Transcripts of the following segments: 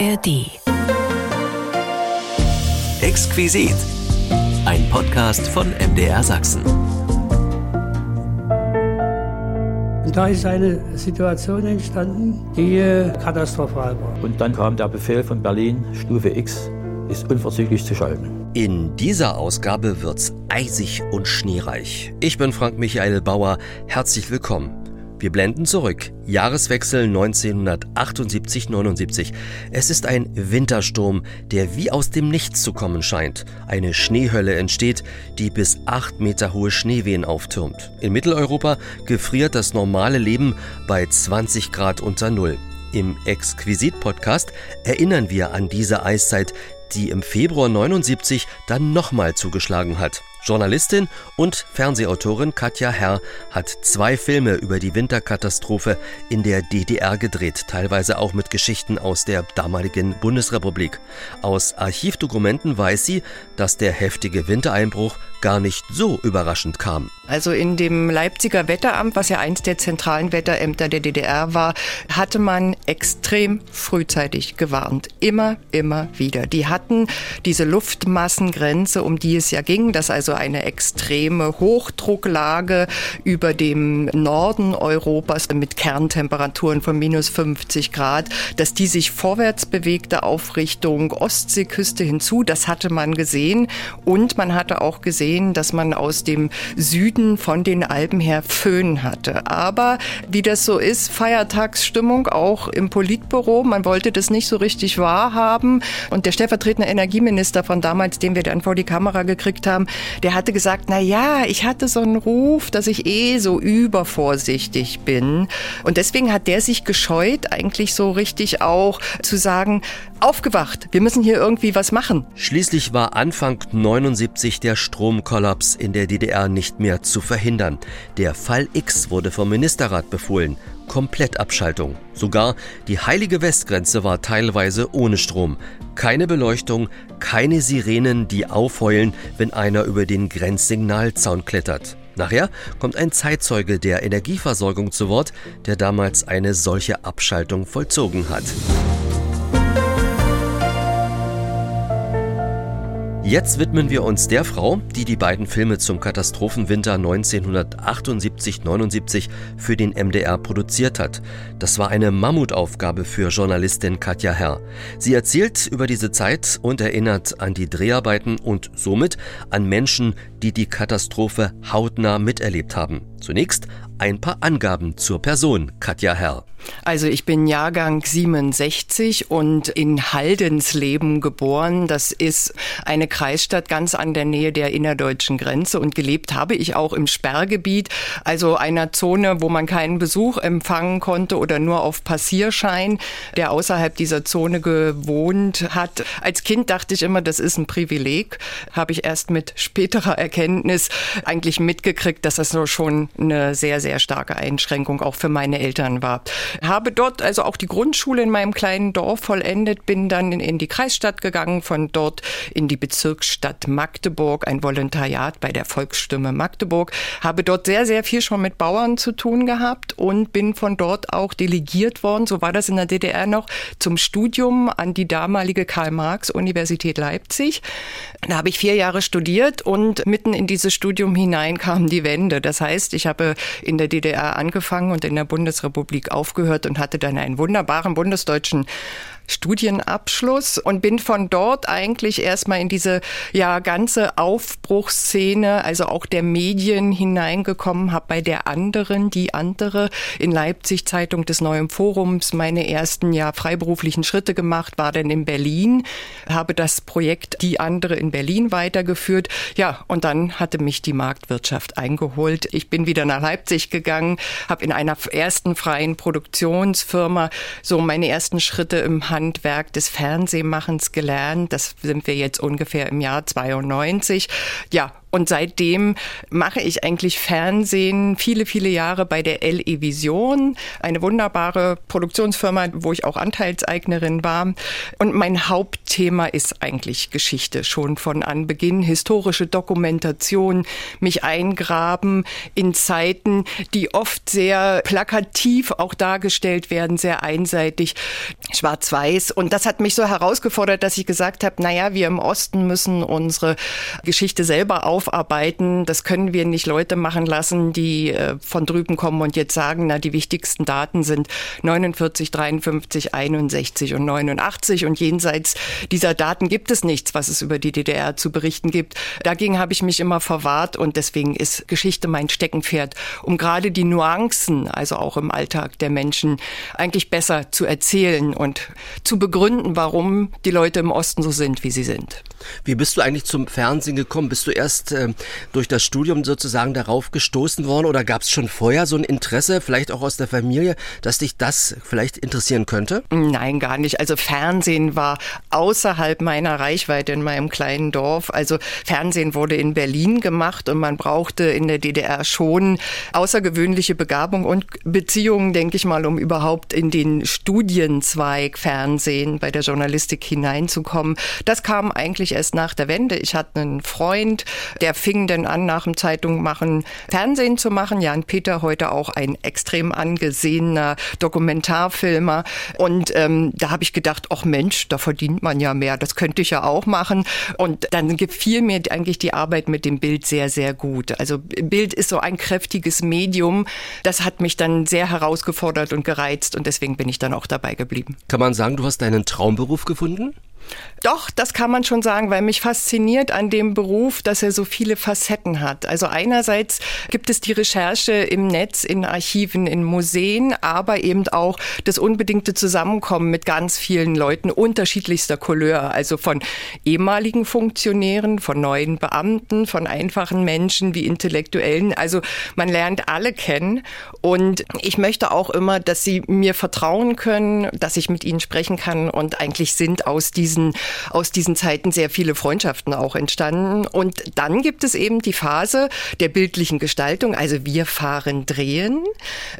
ARD. Exquisit. Ein Podcast von MDR Sachsen. Und da ist eine Situation entstanden, die äh, katastrophal war. Und dann kam der Befehl von Berlin, Stufe X ist unverzüglich zu schalten. In dieser Ausgabe wird's eisig und schneereich. Ich bin Frank Michael Bauer. Herzlich willkommen. Wir blenden zurück. Jahreswechsel 1978-79. Es ist ein Wintersturm, der wie aus dem Nichts zu kommen scheint. Eine Schneehölle entsteht, die bis acht Meter hohe Schneewehen auftürmt. In Mitteleuropa gefriert das normale Leben bei 20 Grad unter Null. Im Exquisit-Podcast erinnern wir an diese Eiszeit, die im Februar 79 dann nochmal zugeschlagen hat. Journalistin und Fernsehautorin Katja Herr hat zwei Filme über die Winterkatastrophe in der DDR gedreht, teilweise auch mit Geschichten aus der damaligen Bundesrepublik. Aus Archivdokumenten weiß sie, dass der heftige Wintereinbruch gar nicht so überraschend kam. Also in dem Leipziger Wetteramt, was ja eins der zentralen Wetterämter der DDR war, hatte man extrem frühzeitig gewarnt. Immer, immer wieder. Die hatten diese Luftmassengrenze, um die es ja ging, dass also eine extreme Hochdrucklage über dem Norden Europas mit Kerntemperaturen von minus 50 Grad, dass die sich vorwärts bewegte auf Richtung Ostseeküste hinzu. Das hatte man gesehen. Und man hatte auch gesehen, sehen, dass man aus dem Süden von den Alpen her Föhn hatte. Aber wie das so ist, Feiertagsstimmung auch im Politbüro. Man wollte das nicht so richtig wahrhaben. Und der stellvertretende Energieminister von damals, den wir dann vor die Kamera gekriegt haben, der hatte gesagt, na ja, ich hatte so einen Ruf, dass ich eh so übervorsichtig bin. Und deswegen hat der sich gescheut, eigentlich so richtig auch zu sagen, aufgewacht, wir müssen hier irgendwie was machen. Schließlich war Anfang 79 der Stromkollaps in der DDR nicht mehr zu verhindern. Der Fall X wurde vom Ministerrat befohlen. Komplettabschaltung. Sogar die heilige Westgrenze war teilweise ohne Strom. Keine Beleuchtung, keine Sirenen, die aufheulen, wenn einer über den Grenzsignalzaun klettert. Nachher kommt ein Zeitzeuge der Energieversorgung zu Wort, der damals eine solche Abschaltung vollzogen hat. Jetzt widmen wir uns der Frau, die die beiden Filme zum Katastrophenwinter 1978-79 für den MDR produziert hat. Das war eine Mammutaufgabe für Journalistin Katja Herr. Sie erzählt über diese Zeit und erinnert an die Dreharbeiten und somit an Menschen, die die Katastrophe hautnah miterlebt haben. Zunächst ein paar Angaben zur Person Katja Herr. Also ich bin Jahrgang 67 und in Haldensleben geboren. Das ist eine Kreisstadt ganz an der Nähe der innerdeutschen Grenze und gelebt habe ich auch im Sperrgebiet, also einer Zone, wo man keinen Besuch empfangen konnte oder nur auf Passierschein, der außerhalb dieser Zone gewohnt hat. Als Kind dachte ich immer, das ist ein Privileg. Habe ich erst mit späterer Erkenntnis eigentlich mitgekriegt, dass das so schon eine sehr, sehr starke Einschränkung auch für meine Eltern war. Habe dort also auch die Grundschule in meinem kleinen Dorf vollendet, bin dann in, in die Kreisstadt gegangen, von dort in die Bezirksstadt Magdeburg, ein Volontariat bei der Volksstimme Magdeburg, habe dort sehr, sehr viel schon mit Bauern zu tun gehabt und bin von dort auch delegiert worden, so war das in der DDR noch, zum Studium an die damalige Karl-Marx-Universität Leipzig. Da habe ich vier Jahre studiert und mitten in dieses Studium hinein kam die Wende. Das heißt, ich habe in der DDR angefangen und in der Bundesrepublik aufgehört aufgehört und hatte dann einen wunderbaren bundesdeutschen Studienabschluss und bin von dort eigentlich erstmal in diese ja ganze Aufbruchsszene, also auch der Medien hineingekommen, habe bei der anderen, die andere in Leipzig Zeitung des Neuen Forums meine ersten ja freiberuflichen Schritte gemacht, war dann in Berlin, habe das Projekt Die andere in Berlin weitergeführt. Ja, und dann hatte mich die Marktwirtschaft eingeholt. Ich bin wieder nach Leipzig gegangen, habe in einer ersten freien Produktionsfirma so meine ersten Schritte im Handwerk des Fernsehmachens gelernt. Das sind wir jetzt ungefähr im Jahr 92. Ja, und seitdem mache ich eigentlich Fernsehen viele, viele Jahre bei der LE Vision, eine wunderbare Produktionsfirma, wo ich auch Anteilseignerin war. Und mein Hauptthema ist eigentlich Geschichte, schon von Anbeginn, historische Dokumentation, mich eingraben in Zeiten, die oft sehr plakativ auch dargestellt werden, sehr einseitig. schwarz-weiß. Und das hat mich so herausgefordert, dass ich gesagt habe, naja, wir im Osten müssen unsere Geschichte selber aufarbeiten. Das können wir nicht Leute machen lassen, die äh, von drüben kommen und jetzt sagen, na, die wichtigsten Daten sind 49, 53, 61 und 89 und jenseits dieser Daten gibt es nichts, was es über die DDR zu berichten gibt. Dagegen habe ich mich immer verwahrt und deswegen ist Geschichte mein Steckenpferd, um gerade die Nuancen, also auch im Alltag der Menschen, eigentlich besser zu erzählen und zu begründen, warum die Leute im Osten so sind, wie sie sind. Wie bist du eigentlich zum Fernsehen gekommen? Bist du erst äh, durch das Studium sozusagen darauf gestoßen worden oder gab es schon vorher so ein Interesse, vielleicht auch aus der Familie, dass dich das vielleicht interessieren könnte? Nein, gar nicht. Also Fernsehen war außerhalb meiner Reichweite in meinem kleinen Dorf. Also Fernsehen wurde in Berlin gemacht und man brauchte in der DDR schon außergewöhnliche Begabung und Beziehungen, denke ich mal, um überhaupt in den Studienzweig Fernsehen bei der Journalistik hineinzukommen. Das kam eigentlich erst nach der Wende. Ich hatte einen Freund, der fing dann an, nach dem Zeitung machen, Fernsehen zu machen. Jan Peter, heute auch ein extrem angesehener Dokumentarfilmer. Und ähm, da habe ich gedacht, ach Mensch, da verdient man ja mehr. Das könnte ich ja auch machen. Und dann gefiel mir eigentlich die Arbeit mit dem Bild sehr, sehr gut. Also Bild ist so ein kräftiges Medium. Das hat mich dann sehr herausgefordert und gereizt und deswegen bin ich dann auch dabei geblieben. Kann man sagen, du hast deinen Traumberuf gefunden? Doch, das kann man schon sagen, weil mich fasziniert an dem Beruf, dass er so viele Facetten hat. Also einerseits gibt es die Recherche im Netz, in Archiven, in Museen, aber eben auch das unbedingte Zusammenkommen mit ganz vielen Leuten unterschiedlichster Couleur, also von ehemaligen Funktionären, von neuen Beamten, von einfachen Menschen wie Intellektuellen. Also man lernt alle kennen und ich möchte auch immer, dass sie mir vertrauen können, dass ich mit ihnen sprechen kann und eigentlich sind aus diesen diesen, aus diesen Zeiten sehr viele Freundschaften auch entstanden. Und dann gibt es eben die Phase der bildlichen Gestaltung. Also wir fahren drehen.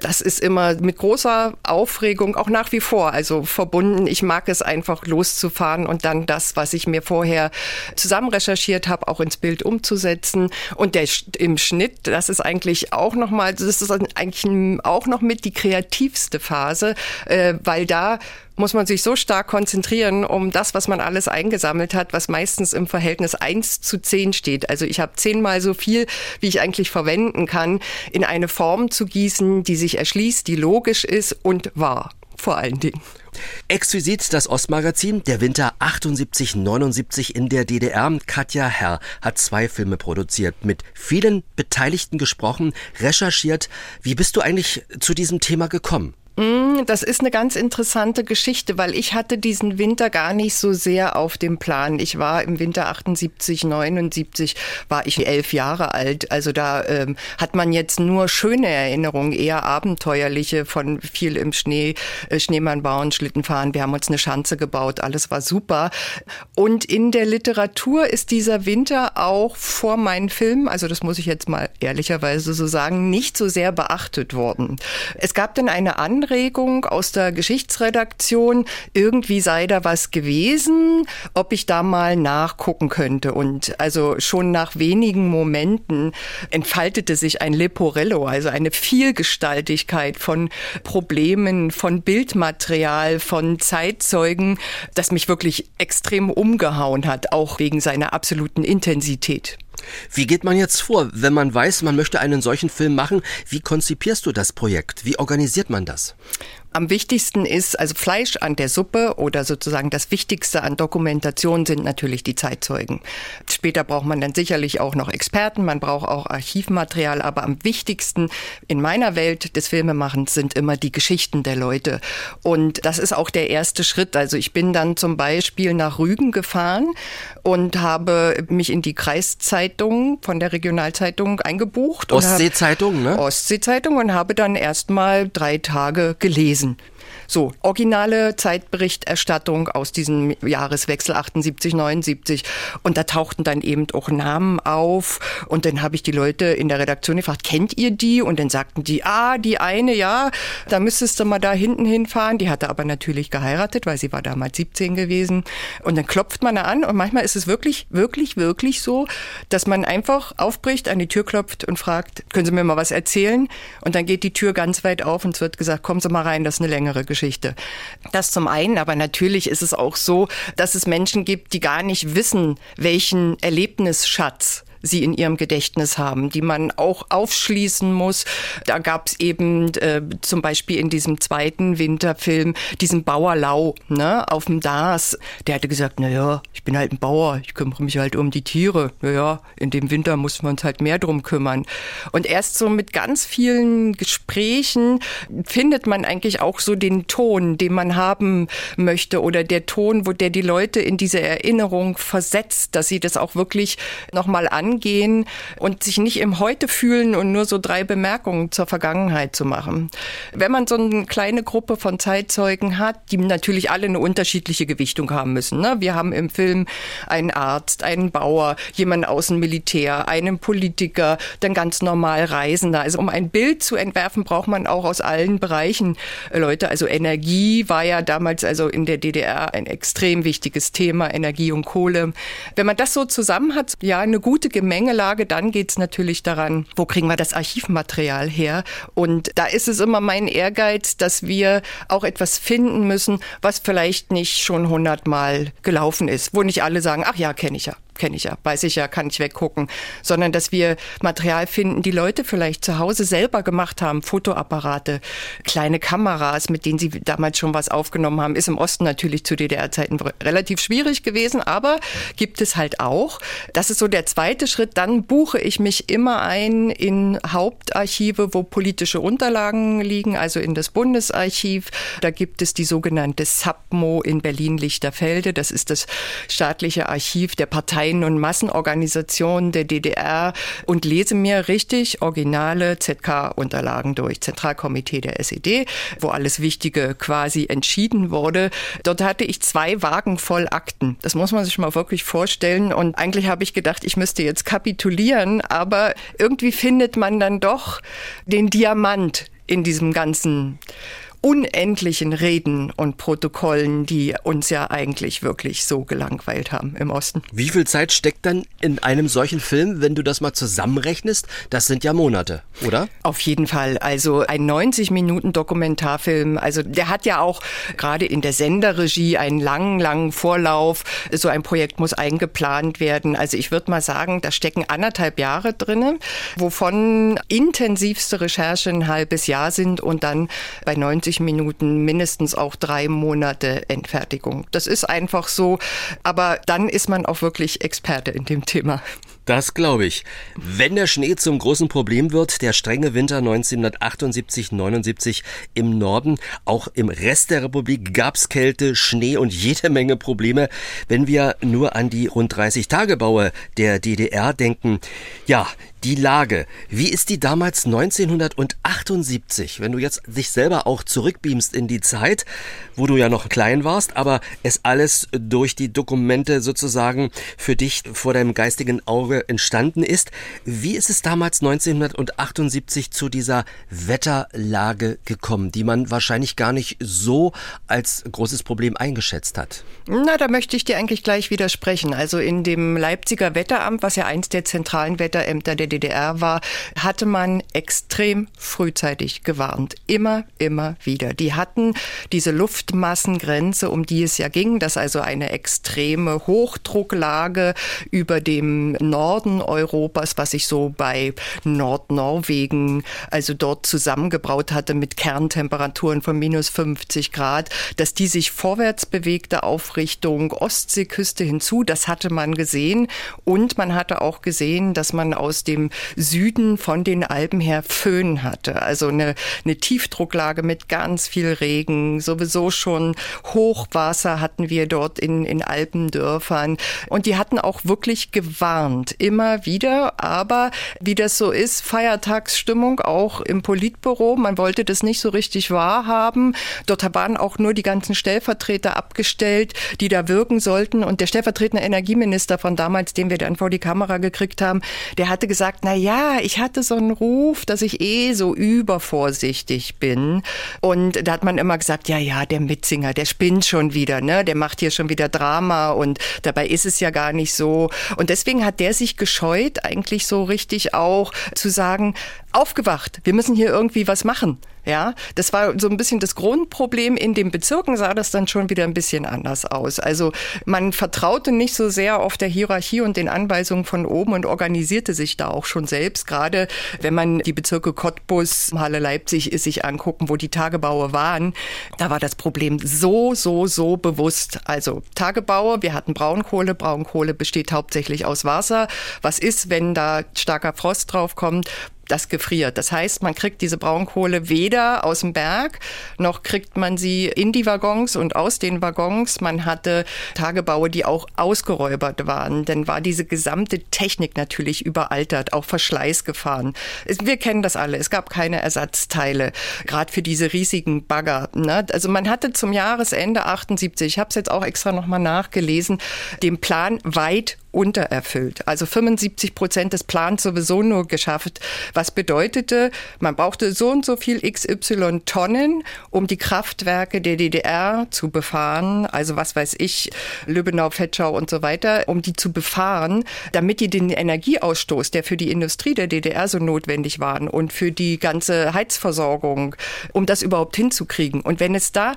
Das ist immer mit großer Aufregung auch nach wie vor. Also verbunden. Ich mag es einfach loszufahren und dann das, was ich mir vorher zusammen recherchiert habe, auch ins Bild umzusetzen. Und der im Schnitt, das ist eigentlich auch noch mal, das ist eigentlich auch noch mit die kreativste Phase, äh, weil da muss man sich so stark konzentrieren, um das, was man alles eingesammelt hat, was meistens im Verhältnis eins zu zehn steht. Also ich habe zehnmal so viel, wie ich eigentlich verwenden kann, in eine Form zu gießen, die sich erschließt, die logisch ist und wahr. Vor allen Dingen. Exquisit das Ostmagazin, der Winter 78, 79 in der DDR. Katja Herr hat zwei Filme produziert, mit vielen Beteiligten gesprochen, recherchiert. Wie bist du eigentlich zu diesem Thema gekommen? Mm, das ist eine ganz interessante Geschichte, weil ich hatte diesen Winter gar nicht so sehr auf dem Plan. Ich war im Winter 78, 79, war ich elf Jahre alt. Also da ähm, hat man jetzt nur schöne Erinnerungen, eher abenteuerliche von viel im Schnee, äh, Schneemann bauen, Schlitten fahren. Wir haben uns eine Schanze gebaut, alles war super. Und in der Literatur ist dieser Winter auch vor meinen Filmen, also das muss ich jetzt mal ehrlicherweise so sagen, nicht so sehr beachtet worden. Es gab dann eine andere Anregung aus der Geschichtsredaktion, irgendwie sei da was gewesen, ob ich da mal nachgucken könnte. Und also schon nach wenigen Momenten entfaltete sich ein Leporello, also eine Vielgestaltigkeit von Problemen, von Bildmaterial, von Zeitzeugen, das mich wirklich extrem umgehauen hat, auch wegen seiner absoluten Intensität. Wie geht man jetzt vor, wenn man weiß, man möchte einen solchen Film machen? Wie konzipierst du das Projekt? Wie organisiert man das? Am wichtigsten ist also Fleisch an der Suppe oder sozusagen das Wichtigste an Dokumentation sind natürlich die Zeitzeugen. Später braucht man dann sicherlich auch noch Experten, man braucht auch Archivmaterial, aber am wichtigsten in meiner Welt des Filmemachens sind immer die Geschichten der Leute. Und das ist auch der erste Schritt. Also ich bin dann zum Beispiel nach Rügen gefahren und habe mich in die Kreiszeitung von der Regionalzeitung eingebucht. Ostseezeitung, ne? Ostseezeitung und habe dann erstmal drei Tage gelesen. reason So, originale Zeitberichterstattung aus diesem Jahreswechsel 78, 79. Und da tauchten dann eben auch Namen auf. Und dann habe ich die Leute in der Redaktion gefragt, kennt ihr die? Und dann sagten die, ah, die eine, ja, da müsstest du mal da hinten hinfahren. Die hatte aber natürlich geheiratet, weil sie war damals 17 gewesen. Und dann klopft man da an und manchmal ist es wirklich, wirklich, wirklich so, dass man einfach aufbricht, an die Tür klopft und fragt, können Sie mir mal was erzählen? Und dann geht die Tür ganz weit auf und es wird gesagt, kommen Sie mal rein, das ist eine längere längere Geschichte. Das zum einen, aber natürlich ist es auch so, dass es Menschen gibt, die gar nicht wissen, welchen Erlebnisschatz sie in ihrem Gedächtnis haben, die man auch aufschließen muss. Da gab es eben äh, zum Beispiel in diesem zweiten Winterfilm diesen Bauer Lau ne, auf dem Dars. Der hatte gesagt, na ja, ich bin halt ein Bauer, ich kümmere mich halt um die Tiere. Na ja, in dem Winter muss man uns halt mehr drum kümmern. Und erst so mit ganz vielen Gesprächen findet man eigentlich auch so den Ton, den man haben möchte oder der Ton, wo der die Leute in diese Erinnerung versetzt, dass sie das auch wirklich nochmal an angehen und sich nicht im Heute fühlen und nur so drei Bemerkungen zur Vergangenheit zu machen. Wenn man so eine kleine Gruppe von Zeitzeugen hat, die natürlich alle eine unterschiedliche Gewichtung haben müssen. Ne? Wir haben im Film einen Arzt, einen Bauer, jemanden aus dem Militär, einen Politiker, dann ganz normal Reisender. Also um ein Bild zu entwerfen, braucht man auch aus allen Bereichen äh, Leute. Also Energie war ja damals also in der DDR ein extrem wichtiges Thema, Energie und Kohle. Wenn man das so zusammen hat, ja, eine gute Gemengelage. Dann geht es natürlich daran, wo kriegen wir das Archivmaterial her? Und da ist es immer mein Ehrgeiz, dass wir auch etwas finden müssen, was vielleicht nicht schon hundertmal gelaufen ist, wo nicht alle sagen, ach ja, kenne ich ja kenne ich ja, weiß ich ja, kann ich weggucken, sondern dass wir Material finden, die Leute vielleicht zu Hause selber gemacht haben, Fotoapparate, kleine Kameras, mit denen sie damals schon was aufgenommen haben, ist im Osten natürlich zu DDR-Zeiten relativ schwierig gewesen, aber gibt es halt auch. Das ist so der zweite Schritt. Dann buche ich mich immer ein in Hauptarchive, wo politische Unterlagen liegen, also in das Bundesarchiv. Da gibt es die sogenannte SAPMO in Berlin-Lichterfelde. Das ist das staatliche Archiv der Partei Parteien und Massenorganisationen der DDR und lese mir richtig originale ZK-Unterlagen durch, Zentralkomitee der SED, wo alles Wichtige quasi entschieden wurde. Dort hatte ich zwei Wagen voll Akten. Das muss man sich mal wirklich vorstellen. Und eigentlich habe ich gedacht, ich müsste jetzt kapitulieren, aber irgendwie findet man dann doch den Diamant in diesem ganzen unendlichen Reden und Protokollen, die uns ja eigentlich wirklich so gelangweilt haben im Osten. Wie viel Zeit steckt dann in einem solchen Film, wenn du das mal zusammenrechnest? Das sind ja Monate, oder? Auf jeden Fall. Also ein 90 Minuten Dokumentarfilm, also der hat ja auch gerade in der Senderregie einen langen, langen Vorlauf. So ein Projekt muss eingeplant werden. Also ich würde mal sagen, da stecken anderthalb Jahre drinne, wovon intensivste Recherche ein halbes Jahr sind und dann bei 90 90 Minuten mindestens auch drei Monate Endfertigung. Das ist einfach so. Aber dann ist man auch wirklich Experte in dem Thema. Das glaube ich. Wenn der Schnee zum großen Problem wird, der strenge Winter 1978-79 im Norden, auch im Rest der Republik gab's Kälte, Schnee und jede Menge Probleme. Wenn wir nur an die rund 30 Tagebaue der DDR denken, ja, die Lage, wie ist die damals 1978, wenn du jetzt dich selber auch zurückbeamst in die Zeit, wo du ja noch klein warst, aber es alles durch die Dokumente sozusagen für dich vor deinem geistigen Auge entstanden ist. Wie ist es damals 1978 zu dieser Wetterlage gekommen, die man wahrscheinlich gar nicht so als großes Problem eingeschätzt hat? Na, da möchte ich dir eigentlich gleich widersprechen. Also in dem Leipziger Wetteramt, was ja eins der zentralen Wetterämter der DDR war, hatte man extrem frühzeitig gewarnt. Immer, immer wieder. Die hatten diese Luftmassengrenze, um die es ja ging, dass also eine extreme Hochdrucklage über dem Norden Europas, was sich so bei Nordnorwegen, also dort zusammengebraut hatte mit Kerntemperaturen von minus 50 Grad, dass die sich vorwärts bewegte auf Richtung Ostseeküste hinzu. Das hatte man gesehen. Und man hatte auch gesehen, dass man aus dem Süden von den Alpen her Föhn hatte. Also eine, eine Tiefdrucklage mit ganz viel Regen. Sowieso schon Hochwasser hatten wir dort in, in Alpendörfern. Und die hatten auch wirklich gewarnt. Immer wieder. Aber wie das so ist, Feiertagsstimmung auch im Politbüro. Man wollte das nicht so richtig wahrhaben. Dort waren auch nur die ganzen Stellvertreter abgestellt, die da wirken sollten. Und der stellvertretende Energieminister von damals, den wir dann vor die Kamera gekriegt haben, der hatte gesagt, na ja, ich hatte so einen Ruf, dass ich eh so übervorsichtig bin. Und da hat man immer gesagt, ja, ja, der Mitzinger, der spinnt schon wieder, ne? Der macht hier schon wieder Drama und dabei ist es ja gar nicht so. Und deswegen hat der sich gescheut, eigentlich so richtig auch zu sagen, aufgewacht, wir müssen hier irgendwie was machen. Ja, das war so ein bisschen das Grundproblem. In den Bezirken sah das dann schon wieder ein bisschen anders aus. Also man vertraute nicht so sehr auf der Hierarchie und den Anweisungen von oben und organisierte sich da auch schon selbst. Gerade wenn man die Bezirke Cottbus, Halle Leipzig sich angucken, wo die Tagebaue waren, da war das Problem so, so, so bewusst. Also Tagebaue, wir hatten Braunkohle. Braunkohle besteht hauptsächlich aus Wasser. Was ist, wenn da starker Frost drauf kommt? Das gefriert. Das heißt, man kriegt diese Braunkohle weder aus dem Berg, noch kriegt man sie in die Waggons und aus den Waggons. Man hatte Tagebaue, die auch ausgeräubert waren. Dann war diese gesamte Technik natürlich überaltert, auch Verschleißgefahren. Wir kennen das alle. Es gab keine Ersatzteile, gerade für diese riesigen Bagger. Ne? Also man hatte zum Jahresende 78, ich habe es jetzt auch extra nochmal nachgelesen, den Plan weit untererfüllt. Also 75 Prozent des Plans sowieso nur geschafft. Was bedeutete, man brauchte so und so viel XY Tonnen, um die Kraftwerke der DDR zu befahren. Also was weiß ich, Lübbenau, Fetschau und so weiter, um die zu befahren, damit die den Energieausstoß, der für die Industrie der DDR so notwendig waren und für die ganze Heizversorgung, um das überhaupt hinzukriegen. Und wenn es da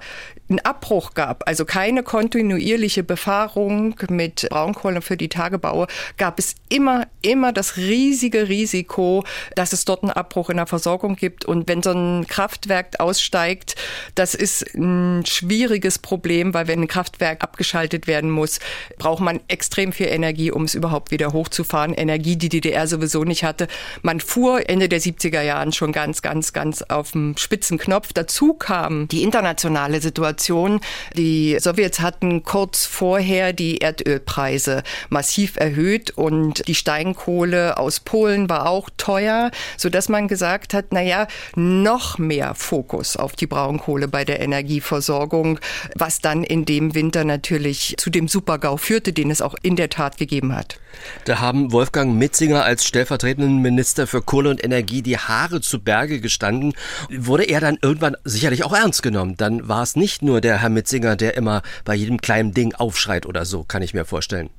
einen Abbruch gab, also keine kontinuierliche Befahrung mit Braunkohle für die Tagebaue, gab es immer, immer das riesige Risiko, dass es dort einen Abbruch in der Versorgung gibt. Und wenn so ein Kraftwerk aussteigt, das ist ein schwieriges Problem, weil wenn ein Kraftwerk abgeschaltet werden muss, braucht man extrem viel Energie, um es überhaupt wieder hochzufahren. Energie, die die DDR sowieso nicht hatte. Man fuhr Ende der 70er Jahren schon ganz, ganz, ganz auf dem Spitzenknopf. Dazu kam die internationale Situation. Die Sowjets hatten kurz vorher die Erdölpreise massiv erhöht und die Steinkohle aus Polen war auch teuer, so dass man gesagt hat, na ja, noch mehr Fokus auf die Braunkohle bei der Energieversorgung, was dann in dem Winter natürlich zu dem Supergau führte, den es auch in der Tat gegeben hat. Da haben Wolfgang Mitzinger als stellvertretenden Minister für Kohle und Energie die Haare zu Berge gestanden. Wurde er dann irgendwann sicherlich auch ernst genommen? Dann war es nicht nur der Herr Mitzinger, der immer bei jedem kleinen Ding aufschreit oder so, kann ich mir vorstellen.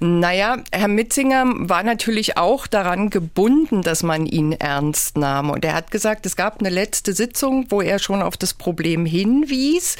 Naja, Herr Mitzinger war natürlich auch daran gebunden, dass man ihn ernst nahm. Und er hat gesagt, es gab eine letzte Sitzung, wo er schon auf das Problem hinwies.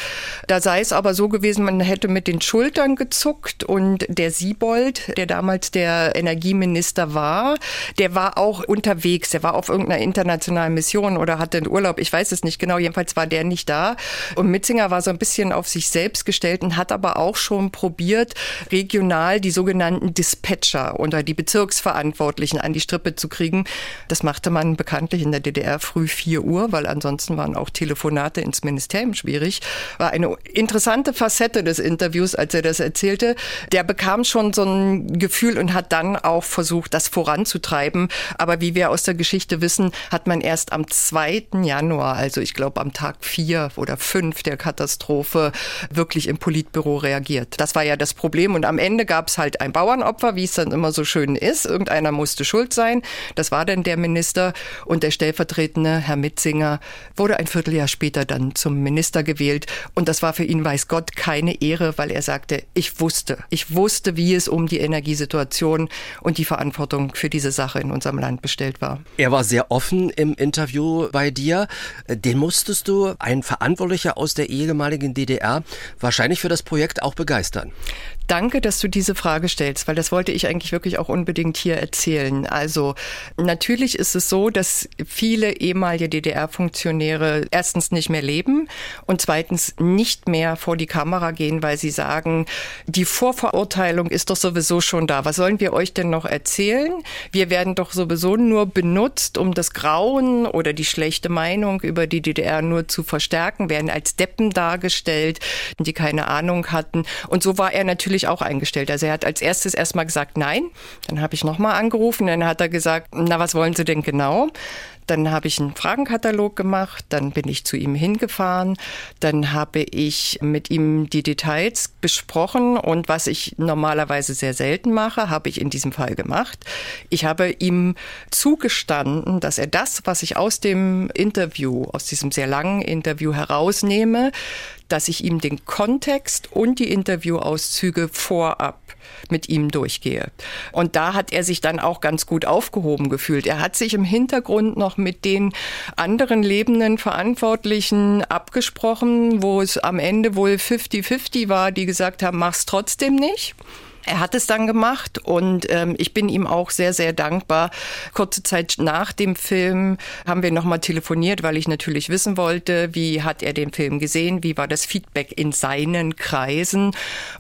Da sei es aber so gewesen, man hätte mit den Schultern gezuckt und der Siebold, der damals der Energieminister war, der war auch unterwegs. Der war auf irgendeiner internationalen Mission oder hatte einen Urlaub. Ich weiß es nicht genau. Jedenfalls war der nicht da. Und Mitzinger war so ein bisschen auf sich selbst gestellt und hat aber auch schon probiert, regional die die sogenannten Dispatcher oder die Bezirksverantwortlichen an die Strippe zu kriegen. Das machte man bekanntlich in der DDR früh 4 Uhr, weil ansonsten waren auch Telefonate ins Ministerium schwierig. War eine interessante Facette des Interviews, als er das erzählte. Der bekam schon so ein Gefühl und hat dann auch versucht, das voranzutreiben. Aber wie wir aus der Geschichte wissen, hat man erst am 2. Januar, also ich glaube am Tag 4 oder 5 der Katastrophe, wirklich im Politbüro reagiert. Das war ja das Problem. Und am Ende gab es halt ein Bauernopfer, wie es dann immer so schön ist. Irgendeiner musste schuld sein. Das war dann der Minister und der stellvertretende Herr Mitzinger wurde ein Vierteljahr später dann zum Minister gewählt. Und das war für ihn, weiß Gott, keine Ehre, weil er sagte, ich wusste, ich wusste, wie es um die Energiesituation und die Verantwortung für diese Sache in unserem Land bestellt war. Er war sehr offen im Interview bei dir. Den musstest du, ein Verantwortlicher aus der ehemaligen DDR, wahrscheinlich für das Projekt auch begeistern. Danke, dass du diese Frage stellst, weil das wollte ich eigentlich wirklich auch unbedingt hier erzählen. Also natürlich ist es so, dass viele ehemalige DDR-Funktionäre erstens nicht mehr leben und zweitens nicht mehr vor die Kamera gehen, weil sie sagen, die Vorverurteilung ist doch sowieso schon da. Was sollen wir euch denn noch erzählen? Wir werden doch sowieso nur benutzt, um das Grauen oder die schlechte Meinung über die DDR nur zu verstärken, werden als Deppen dargestellt, die keine Ahnung hatten. Und so war er natürlich natürlich auch eingestellt. Also er hat als erstes erstmal gesagt Nein. Dann habe ich nochmal angerufen. Dann hat er gesagt, na, was wollen Sie denn genau? Dann habe ich einen Fragenkatalog gemacht, dann bin ich zu ihm hingefahren, dann habe ich mit ihm die Details besprochen und was ich normalerweise sehr selten mache, habe ich in diesem Fall gemacht. Ich habe ihm zugestanden, dass er das, was ich aus dem Interview, aus diesem sehr langen Interview herausnehme, dass ich ihm den Kontext und die Interviewauszüge vorab mit ihm durchgehe. Und da hat er sich dann auch ganz gut aufgehoben gefühlt. Er hat sich im Hintergrund noch mit den anderen lebenden Verantwortlichen abgesprochen, wo es am Ende wohl 50-50 war, die gesagt haben, mach's trotzdem nicht. Er hat es dann gemacht und ähm, ich bin ihm auch sehr, sehr dankbar. Kurze Zeit nach dem Film haben wir nochmal telefoniert, weil ich natürlich wissen wollte, wie hat er den Film gesehen, wie war das Feedback in seinen Kreisen.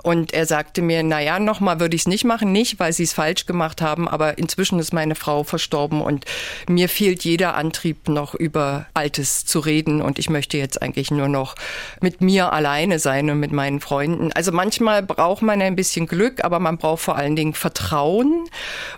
Und er sagte mir, naja, nochmal würde ich es nicht machen, nicht, weil sie es falsch gemacht haben, aber inzwischen ist meine Frau verstorben und mir fehlt jeder Antrieb noch über Altes zu reden und ich möchte jetzt eigentlich nur noch mit mir alleine sein und mit meinen Freunden. Also manchmal braucht man ein bisschen Glück, aber aber man braucht vor allen Dingen Vertrauen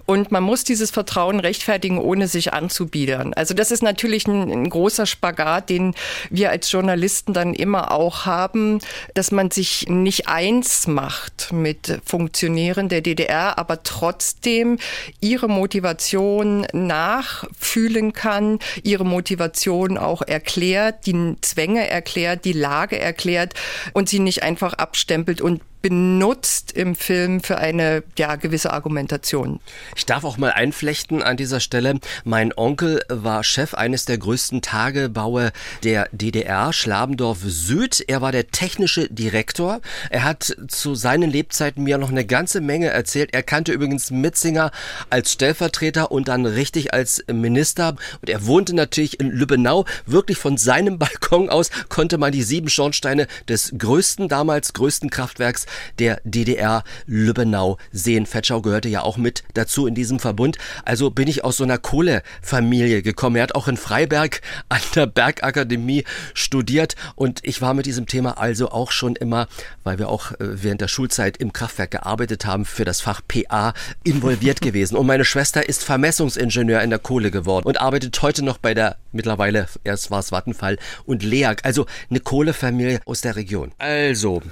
und man muss dieses Vertrauen rechtfertigen, ohne sich anzubiedern. Also das ist natürlich ein, ein großer Spagat, den wir als Journalisten dann immer auch haben, dass man sich nicht eins macht mit Funktionären der DDR, aber trotzdem ihre Motivation nachfühlen kann, ihre Motivation auch erklärt, die Zwänge erklärt, die Lage erklärt und sie nicht einfach abstempelt und benutzt im Film für eine ja, gewisse Argumentation. Ich darf auch mal einflechten an dieser Stelle. Mein Onkel war Chef eines der größten Tagebaue der DDR, Schlabendorf Süd. Er war der technische Direktor. Er hat zu seinen Lebzeiten mir noch eine ganze Menge erzählt. Er kannte übrigens Mitzinger als Stellvertreter und dann richtig als Minister. Und er wohnte natürlich in Lübbenau. Wirklich von seinem Balkon aus konnte man die sieben Schornsteine des größten, damals größten Kraftwerks der DDR Lübbenau sehen. Fetschau gehörte ja auch mit dazu in diesem Verbund. Also bin ich aus so einer Kohlefamilie gekommen. Er hat auch in Freiberg an der Bergakademie studiert und ich war mit diesem Thema also auch schon immer, weil wir auch äh, während der Schulzeit im Kraftwerk gearbeitet haben, für das Fach PA involviert gewesen. Und meine Schwester ist Vermessungsingenieur in der Kohle geworden und arbeitet heute noch bei der mittlerweile, erst war es Vattenfall und LEAG, also eine Kohlefamilie aus der Region. Also,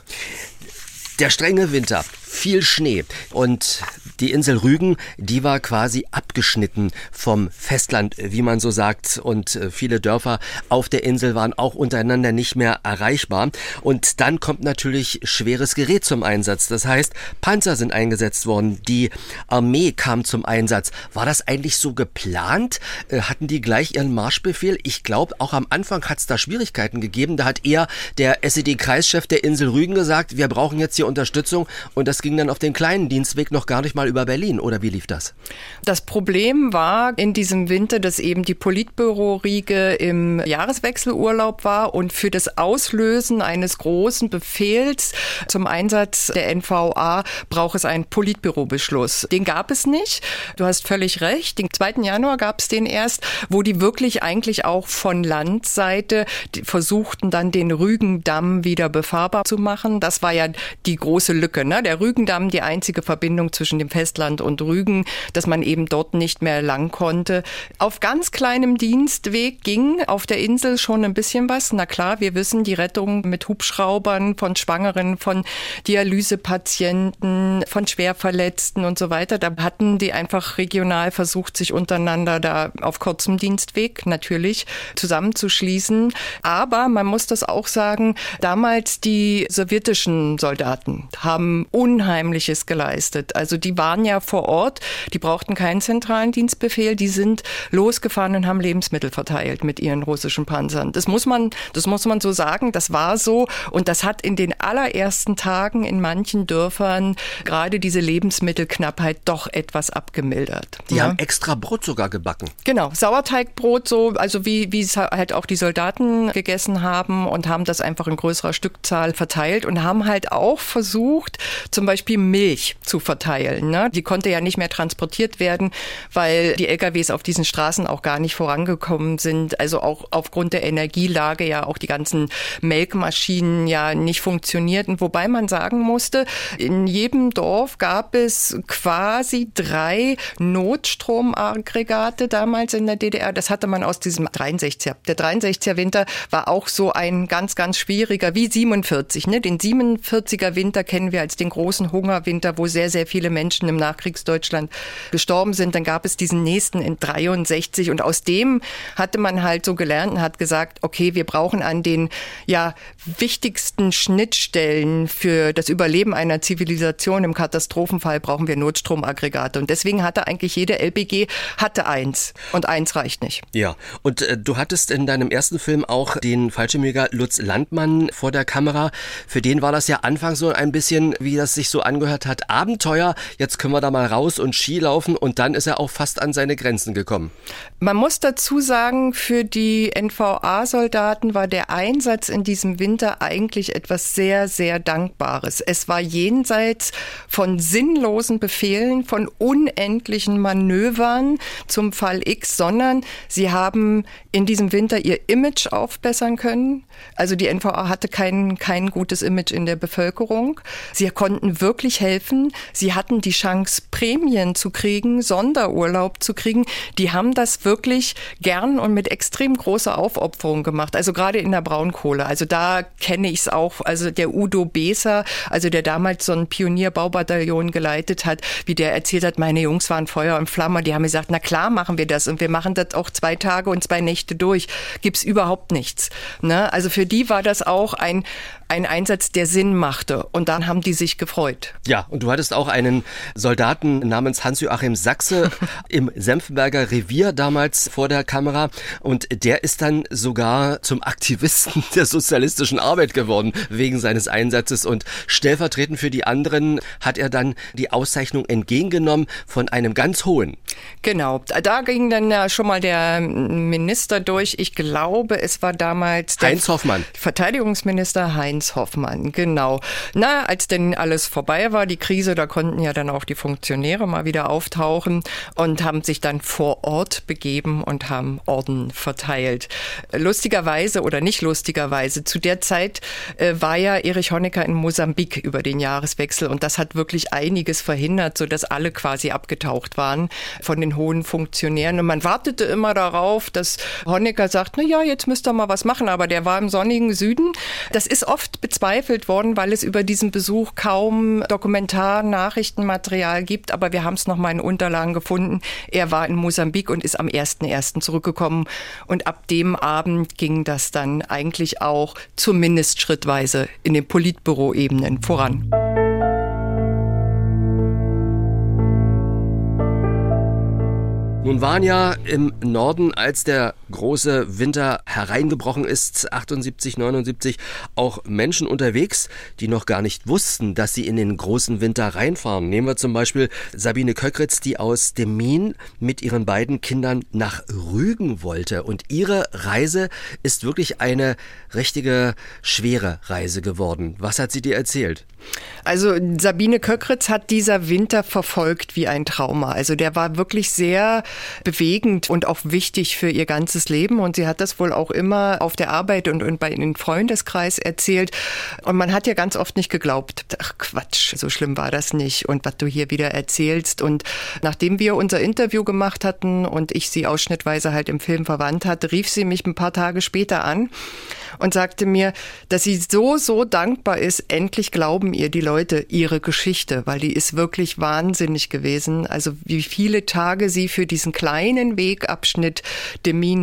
der strenge Winter, viel Schnee und die Insel Rügen, die war quasi abgeschnitten vom Festland, wie man so sagt. Und äh, viele Dörfer auf der Insel waren auch untereinander nicht mehr erreichbar. Und dann kommt natürlich schweres Gerät zum Einsatz. Das heißt, Panzer sind eingesetzt worden. Die Armee kam zum Einsatz. War das eigentlich so geplant? Äh, hatten die gleich ihren Marschbefehl? Ich glaube, auch am Anfang hat es da Schwierigkeiten gegeben. Da hat eher der SED-Kreischef der Insel Rügen gesagt, wir brauchen jetzt hier Unterstützung. Und das ging dann auf den kleinen Dienstweg noch gar nicht mal über Berlin oder wie lief das? Das Problem war in diesem Winter, dass eben die Politbüro-Riege im Jahreswechselurlaub war und für das Auslösen eines großen Befehls zum Einsatz der NVA braucht es einen Politbürobeschluss. Den gab es nicht. Du hast völlig recht. Den 2. Januar gab es den erst, wo die wirklich eigentlich auch von Landseite versuchten dann den Rügendamm wieder befahrbar zu machen. Das war ja die große Lücke. Ne? Der Rügendamm, die einzige Verbindung zwischen dem Festland und Rügen, dass man eben dort nicht mehr lang konnte. Auf ganz kleinem Dienstweg ging auf der Insel schon ein bisschen was. Na klar, wir wissen, die Rettung mit Hubschraubern von Schwangeren, von Dialysepatienten, von Schwerverletzten und so weiter. Da hatten die einfach regional versucht, sich untereinander da auf kurzem Dienstweg natürlich zusammenzuschließen. Aber man muss das auch sagen, damals die sowjetischen Soldaten haben Unheimliches geleistet. Also die waren ja vor Ort, die brauchten keinen zentralen Dienstbefehl, die sind losgefahren und haben Lebensmittel verteilt mit ihren russischen Panzern. Das muss man, das muss man so sagen, das war so und das hat in den allerersten Tagen in manchen Dörfern gerade diese Lebensmittelknappheit doch etwas abgemildert. Die ja. haben extra Brot sogar gebacken. Genau, Sauerteigbrot so, also wie, wie es halt auch die Soldaten gegessen haben und haben das einfach in größerer Stückzahl verteilt und haben halt auch versucht, zum Beispiel Milch zu verteilen. Ne? Die konnte ja nicht mehr transportiert werden, weil die LKWs auf diesen Straßen auch gar nicht vorangekommen sind. Also auch aufgrund der Energielage ja auch die ganzen Melkmaschinen ja nicht funktionierten. Wobei man sagen musste, in jedem Dorf gab es quasi drei Notstromaggregate damals in der DDR. Das hatte man aus diesem 63er. Der 63er Winter war auch so ein ganz, ganz schwieriger, wie 47. Ne? Den 47er Winter kennen wir als den großen Hungerwinter, wo sehr, sehr viele Menschen im Nachkriegsdeutschland gestorben sind. Dann gab es diesen nächsten in 63 und aus dem hatte man halt so gelernt und hat gesagt, okay, wir brauchen an den ja wichtigsten Schnittstellen für das Überleben einer Zivilisation im Katastrophenfall brauchen wir Notstromaggregate und deswegen hatte eigentlich jede LPG hatte eins und eins reicht nicht. Ja, und äh, du hattest in deinem ersten Film auch den Fallschirmjäger Lutz Landmann vor der Kamera. Für den war das ja anfangs so ein bisschen, wie das sich so angehört hat, Abenteuer. Jetzt können wir da mal raus und Ski laufen und dann ist er auch fast an seine Grenzen gekommen. Man muss dazu sagen, für die NVA-Soldaten war der Einsatz in diesem Winter eigentlich etwas sehr, sehr Dankbares. Es war jenseits von sinnlosen Befehlen, von unendlichen Manövern zum Fall X, sondern sie haben in diesem Winter ihr Image aufbessern können. Also die NVA hatte kein, kein gutes Image in der Bevölkerung. Sie konnten wirklich helfen. Sie hatten die Chance, Prämien zu kriegen, Sonderurlaub zu kriegen. Die haben das wirklich gern und mit extrem großer Aufopferung gemacht. Also gerade in der Braunkohle. Also da kenne ich es auch. Also der Udo Beser, also der damals so ein Pionierbaubataillon geleitet hat, wie der erzählt hat, meine Jungs waren Feuer und Flamme. Die haben gesagt, na klar machen wir das und wir machen das auch zwei Tage und zwei Nächte durch. Gibt's überhaupt nichts. Ne? Also für die war das auch ein ein Einsatz, der Sinn machte. Und dann haben die sich gefreut. Ja, und du hattest auch einen Soldaten namens Hans-Joachim Sachse im Senfenberger Revier damals vor der Kamera. Und der ist dann sogar zum Aktivisten der sozialistischen Arbeit geworden wegen seines Einsatzes. Und stellvertretend für die anderen hat er dann die Auszeichnung entgegengenommen von einem ganz hohen. Genau, da ging dann ja schon mal der Minister durch. Ich glaube, es war damals der Heinz Hoffmann. Verteidigungsminister Heinz Heinz Hoffmann, genau. Na, als denn alles vorbei war, die Krise, da konnten ja dann auch die Funktionäre mal wieder auftauchen und haben sich dann vor Ort begeben und haben Orden verteilt. Lustigerweise oder nicht lustigerweise, zu der Zeit äh, war ja Erich Honecker in Mosambik über den Jahreswechsel und das hat wirklich einiges verhindert, sodass alle quasi abgetaucht waren von den hohen Funktionären. Und man wartete immer darauf, dass Honecker sagt, na ja, jetzt müsst ihr mal was machen, aber der war im sonnigen Süden. Das ist oft oft bezweifelt worden, weil es über diesen Besuch kaum Dokumentar-Nachrichtenmaterial gibt. Aber wir haben es nochmal in Unterlagen gefunden. Er war in Mosambik und ist am 1.1. zurückgekommen. Und ab dem Abend ging das dann eigentlich auch zumindest schrittweise in den Politbüro-Ebenen voran. Nun waren ja im Norden, als der große Winter hereingebrochen ist, 78, 79, auch Menschen unterwegs, die noch gar nicht wussten, dass sie in den großen Winter reinfahren. Nehmen wir zum Beispiel Sabine Köckritz, die aus Demin mit ihren beiden Kindern nach Rügen wollte. Und ihre Reise ist wirklich eine richtige schwere Reise geworden. Was hat sie dir erzählt? Also Sabine Köckritz hat dieser Winter verfolgt wie ein Trauma. Also der war wirklich sehr bewegend und auch wichtig für ihr ganzes Leben. Und sie hat das wohl auch immer auf der Arbeit und, und bei den Freundeskreis erzählt. Und man hat ja ganz oft nicht geglaubt, ach Quatsch, so schlimm war das nicht. Und was du hier wieder erzählst. Und nachdem wir unser Interview gemacht hatten und ich sie ausschnittweise halt im Film verwandt hatte, rief sie mich ein paar Tage später an und sagte mir, dass sie so, so dankbar ist. Endlich glauben ihr die Leute ihre Geschichte, weil die ist wirklich wahnsinnig gewesen. Also wie viele Tage sie für diesen kleinen Wegabschnitt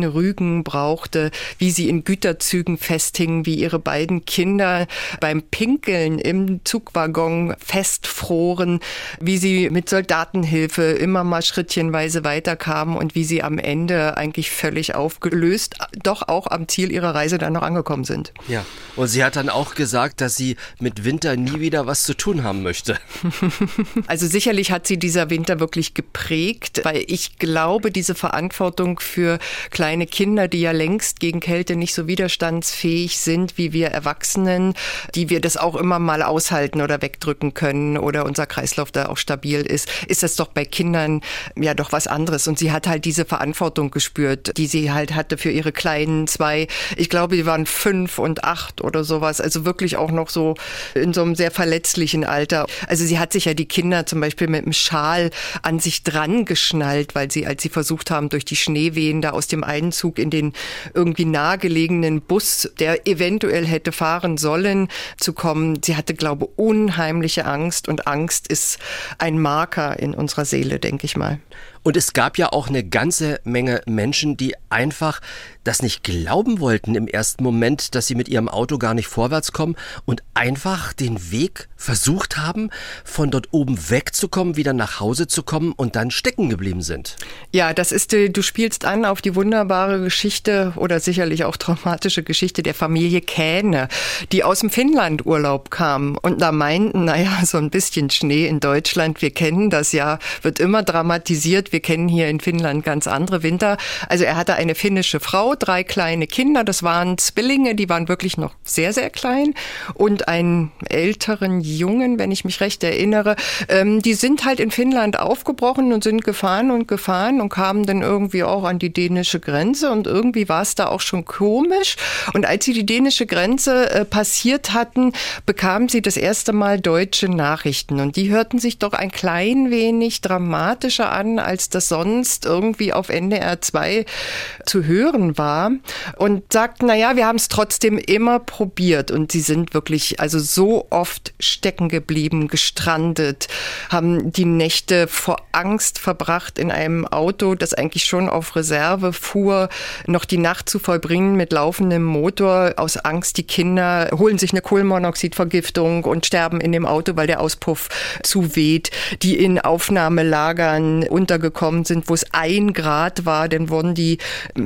Demin-Rügen brauchte, wie sie in Güterzügen festhingen, wie ihre beiden Kinder beim Pinkeln im Zugwaggon festfroren, wie sie mit Soldatenhilfe immer mal schrittchenweise weiterkamen und wie sie am Ende eigentlich völlig aufgelöst, doch auch am Ziel ihrer Reise dann noch angekommen angekommen sind. Ja, und sie hat dann auch gesagt, dass sie mit Winter nie wieder was zu tun haben möchte. Also sicherlich hat sie dieser Winter wirklich geprägt, weil ich glaube, diese Verantwortung für kleine Kinder, die ja längst gegen Kälte nicht so widerstandsfähig sind wie wir Erwachsenen, die wir das auch immer mal aushalten oder wegdrücken können oder unser Kreislauf da auch stabil ist, ist das doch bei Kindern ja doch was anderes. Und sie hat halt diese Verantwortung gespürt, die sie halt hatte für ihre kleinen zwei. Ich glaube, die waren fünf und acht oder sowas. Also wirklich auch noch so in so einem sehr verletzlichen Alter. Also sie hat sich ja die Kinder zum Beispiel mit dem Schal an sich dran geschnallt, weil sie, als sie versucht haben, durch die Schneewehen da aus dem einen Einzug in den irgendwie nahegelegenen Bus, der eventuell hätte fahren sollen, zu kommen. Sie hatte, glaube unheimliche Angst und Angst ist ein Marker in unserer Seele, denke ich mal. Und es gab ja auch eine ganze Menge Menschen, die einfach das nicht glauben wollten im ersten Moment, dass sie mit ihrem Auto gar nicht vorwärts kommen und einfach den Weg versucht haben, von dort oben wegzukommen, wieder nach Hause zu kommen und dann stecken geblieben sind. Ja, das ist, äh, du spielst an auf die wunderbare Geschichte oder sicherlich auch traumatische Geschichte der Familie Kähne, die aus dem Finnland-Urlaub kamen und da meinten, naja, so ein bisschen Schnee in Deutschland, wir kennen das ja, wird immer dramatisiert, wir kennen hier in Finnland ganz andere Winter. Also er hatte eine finnische Frau, drei kleine Kinder, das waren Zwillinge, die waren wirklich noch sehr, sehr klein und einen älteren Jungen, wenn ich mich recht erinnere. Ähm, die sind halt in Finnland aufgebrochen und sind gefahren und gefahren und kamen dann irgendwie auch an die dänische Grenze und irgendwie war es da auch schon komisch. Und als sie die dänische Grenze äh, passiert hatten, bekamen sie das erste Mal deutsche Nachrichten und die hörten sich doch ein klein wenig dramatischer an, als das sonst irgendwie auf NDR 2 zu hören war und sagten, na ja, wir haben es trotzdem immer probiert. Und sie sind wirklich also so oft stecken geblieben, gestrandet, haben die Nächte vor Angst verbracht in einem Auto, das eigentlich schon auf Reserve fuhr, noch die Nacht zu vollbringen mit laufendem Motor aus Angst, die Kinder holen sich eine Kohlenmonoxidvergiftung und sterben in dem Auto, weil der Auspuff zu weht, die in Aufnahmelagern untergekommen sind, wo es ein Grad war, dann wurden die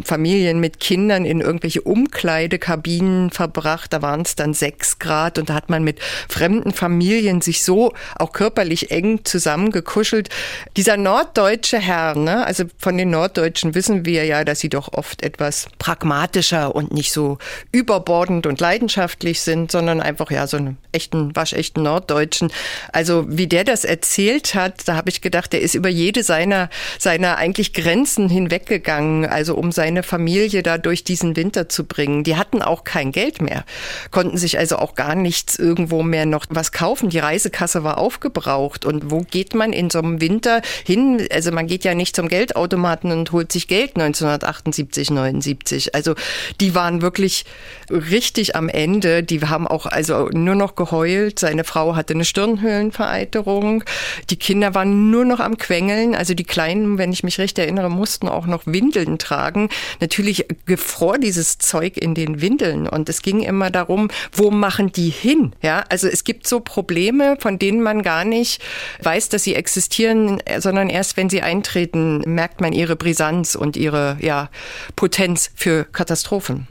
Familien mit mit Kindern in irgendwelche Umkleidekabinen verbracht. Da waren es dann sechs Grad und da hat man mit fremden Familien sich so auch körperlich eng zusammengekuschelt. Dieser norddeutsche Herr, ne, also von den Norddeutschen wissen wir ja, dass sie doch oft etwas pragmatischer und nicht so überbordend und leidenschaftlich sind, sondern einfach ja so einen echten, waschechten Norddeutschen. Also wie der das erzählt hat, da habe ich gedacht, der ist über jede seiner, seiner eigentlich Grenzen hinweggegangen, also um seine Familie da durch diesen Winter zu bringen. Die hatten auch kein Geld mehr, konnten sich also auch gar nichts irgendwo mehr noch was kaufen. Die Reisekasse war aufgebraucht. Und wo geht man in so einem Winter hin? Also man geht ja nicht zum Geldautomaten und holt sich Geld 1978, 79. Also die waren wirklich richtig am Ende. Die haben auch also nur noch geheult. Seine Frau hatte eine Stirnhöhlenvereiterung. Die Kinder waren nur noch am Quengeln. Also die Kleinen, wenn ich mich recht erinnere, mussten auch noch Windeln tragen. Natürlich gefror dieses Zeug in den Windeln und es ging immer darum, wo machen die hin? Ja, also es gibt so Probleme, von denen man gar nicht weiß, dass sie existieren, sondern erst wenn sie eintreten, merkt man ihre Brisanz und ihre ja, Potenz für Katastrophen.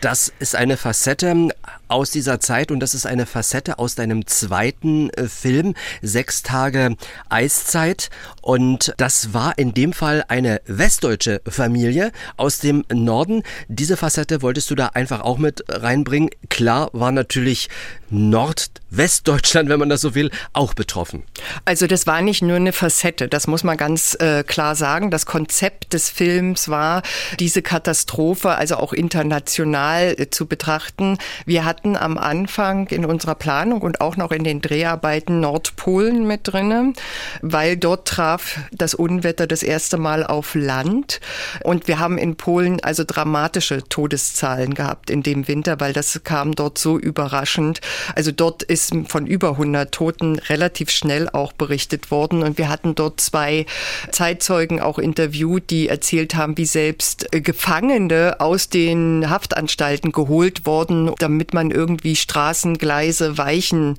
Das ist eine Facette aus dieser Zeit und das ist eine Facette aus deinem zweiten äh, Film, Sechs Tage Eiszeit. Und das war in dem Fall eine westdeutsche Familie aus dem Norden. Diese Facette wolltest du da einfach auch mit reinbringen. Klar war natürlich Nordwestdeutschland, wenn man das so will, auch betroffen. Also das war nicht nur eine Facette, das muss man ganz äh, klar sagen. Das Konzept des Films war, diese Katastrophe, also auch international äh, zu betrachten. Wir hatten am Anfang in unserer Planung und auch noch in den Dreharbeiten Nordpolen mit drinnen, weil dort traf das Unwetter das erste Mal auf Land. Und wir haben in Polen also dramatische Todeszahlen gehabt in dem Winter, weil das kam dort so überraschend. Also dort ist von über 100 Toten relativ schnell auch berichtet worden. Und wir hatten dort zwei Zeitzeugen auch interviewt, die erzählt haben, wie selbst Gefangene aus den Haftanstalten geholt worden, damit man irgendwie Straßen, Gleise, Weichen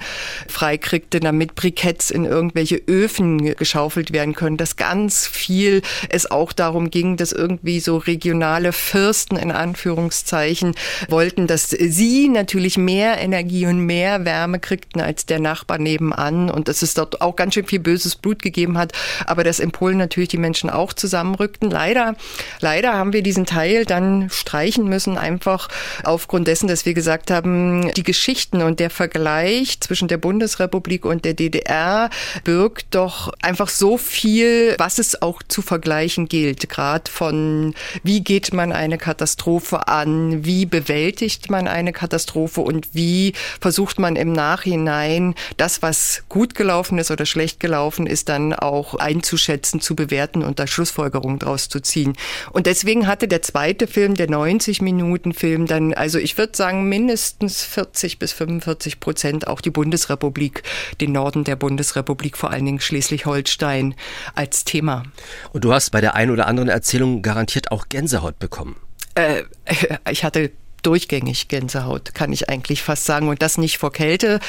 freikriegte, damit Briketts in irgendwelche Öfen geschaufelt werden können. Dass ganz viel es auch darum ging, dass irgendwie so regionale Fürsten in Anführungszeichen wollten, dass sie natürlich mehr Energie und mehr Wärme kriegten als der Nachbar nebenan? Und dass es dort auch ganz schön viel böses Blut gegeben hat, aber dass in Polen natürlich die Menschen auch zusammenrückten. Leider, leider haben wir diesen Teil dann streichen müssen, einfach aufgrund dessen, dass wir gesagt haben, die Geschichten und der Vergleich zwischen der Bundesrepublik und der DDR birgt doch einfach so viel, was es auch zu vergleichen gilt, gerade von wie geht man eine Katastrophe an, wie bewältigt man eine Katastrophe? Und wie versucht versucht man im Nachhinein das, was gut gelaufen ist oder schlecht gelaufen ist, dann auch einzuschätzen, zu bewerten und da Schlussfolgerungen draus zu ziehen. Und deswegen hatte der zweite Film, der 90 Minuten Film, dann, also ich würde sagen, mindestens 40 bis 45 Prozent auch die Bundesrepublik, den Norden der Bundesrepublik, vor allen Dingen Schleswig-Holstein als Thema. Und du hast bei der einen oder anderen Erzählung garantiert auch Gänsehaut bekommen. Äh, ich hatte durchgängig Gänsehaut, kann ich eigentlich fast sagen. Und das nicht vor Kälte,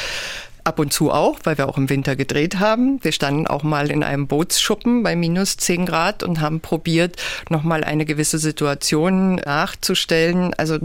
ab und zu auch, weil wir auch im Winter gedreht haben. Wir standen auch mal in einem Bootsschuppen bei minus 10 Grad und haben probiert, nochmal eine gewisse Situation nachzustellen. Also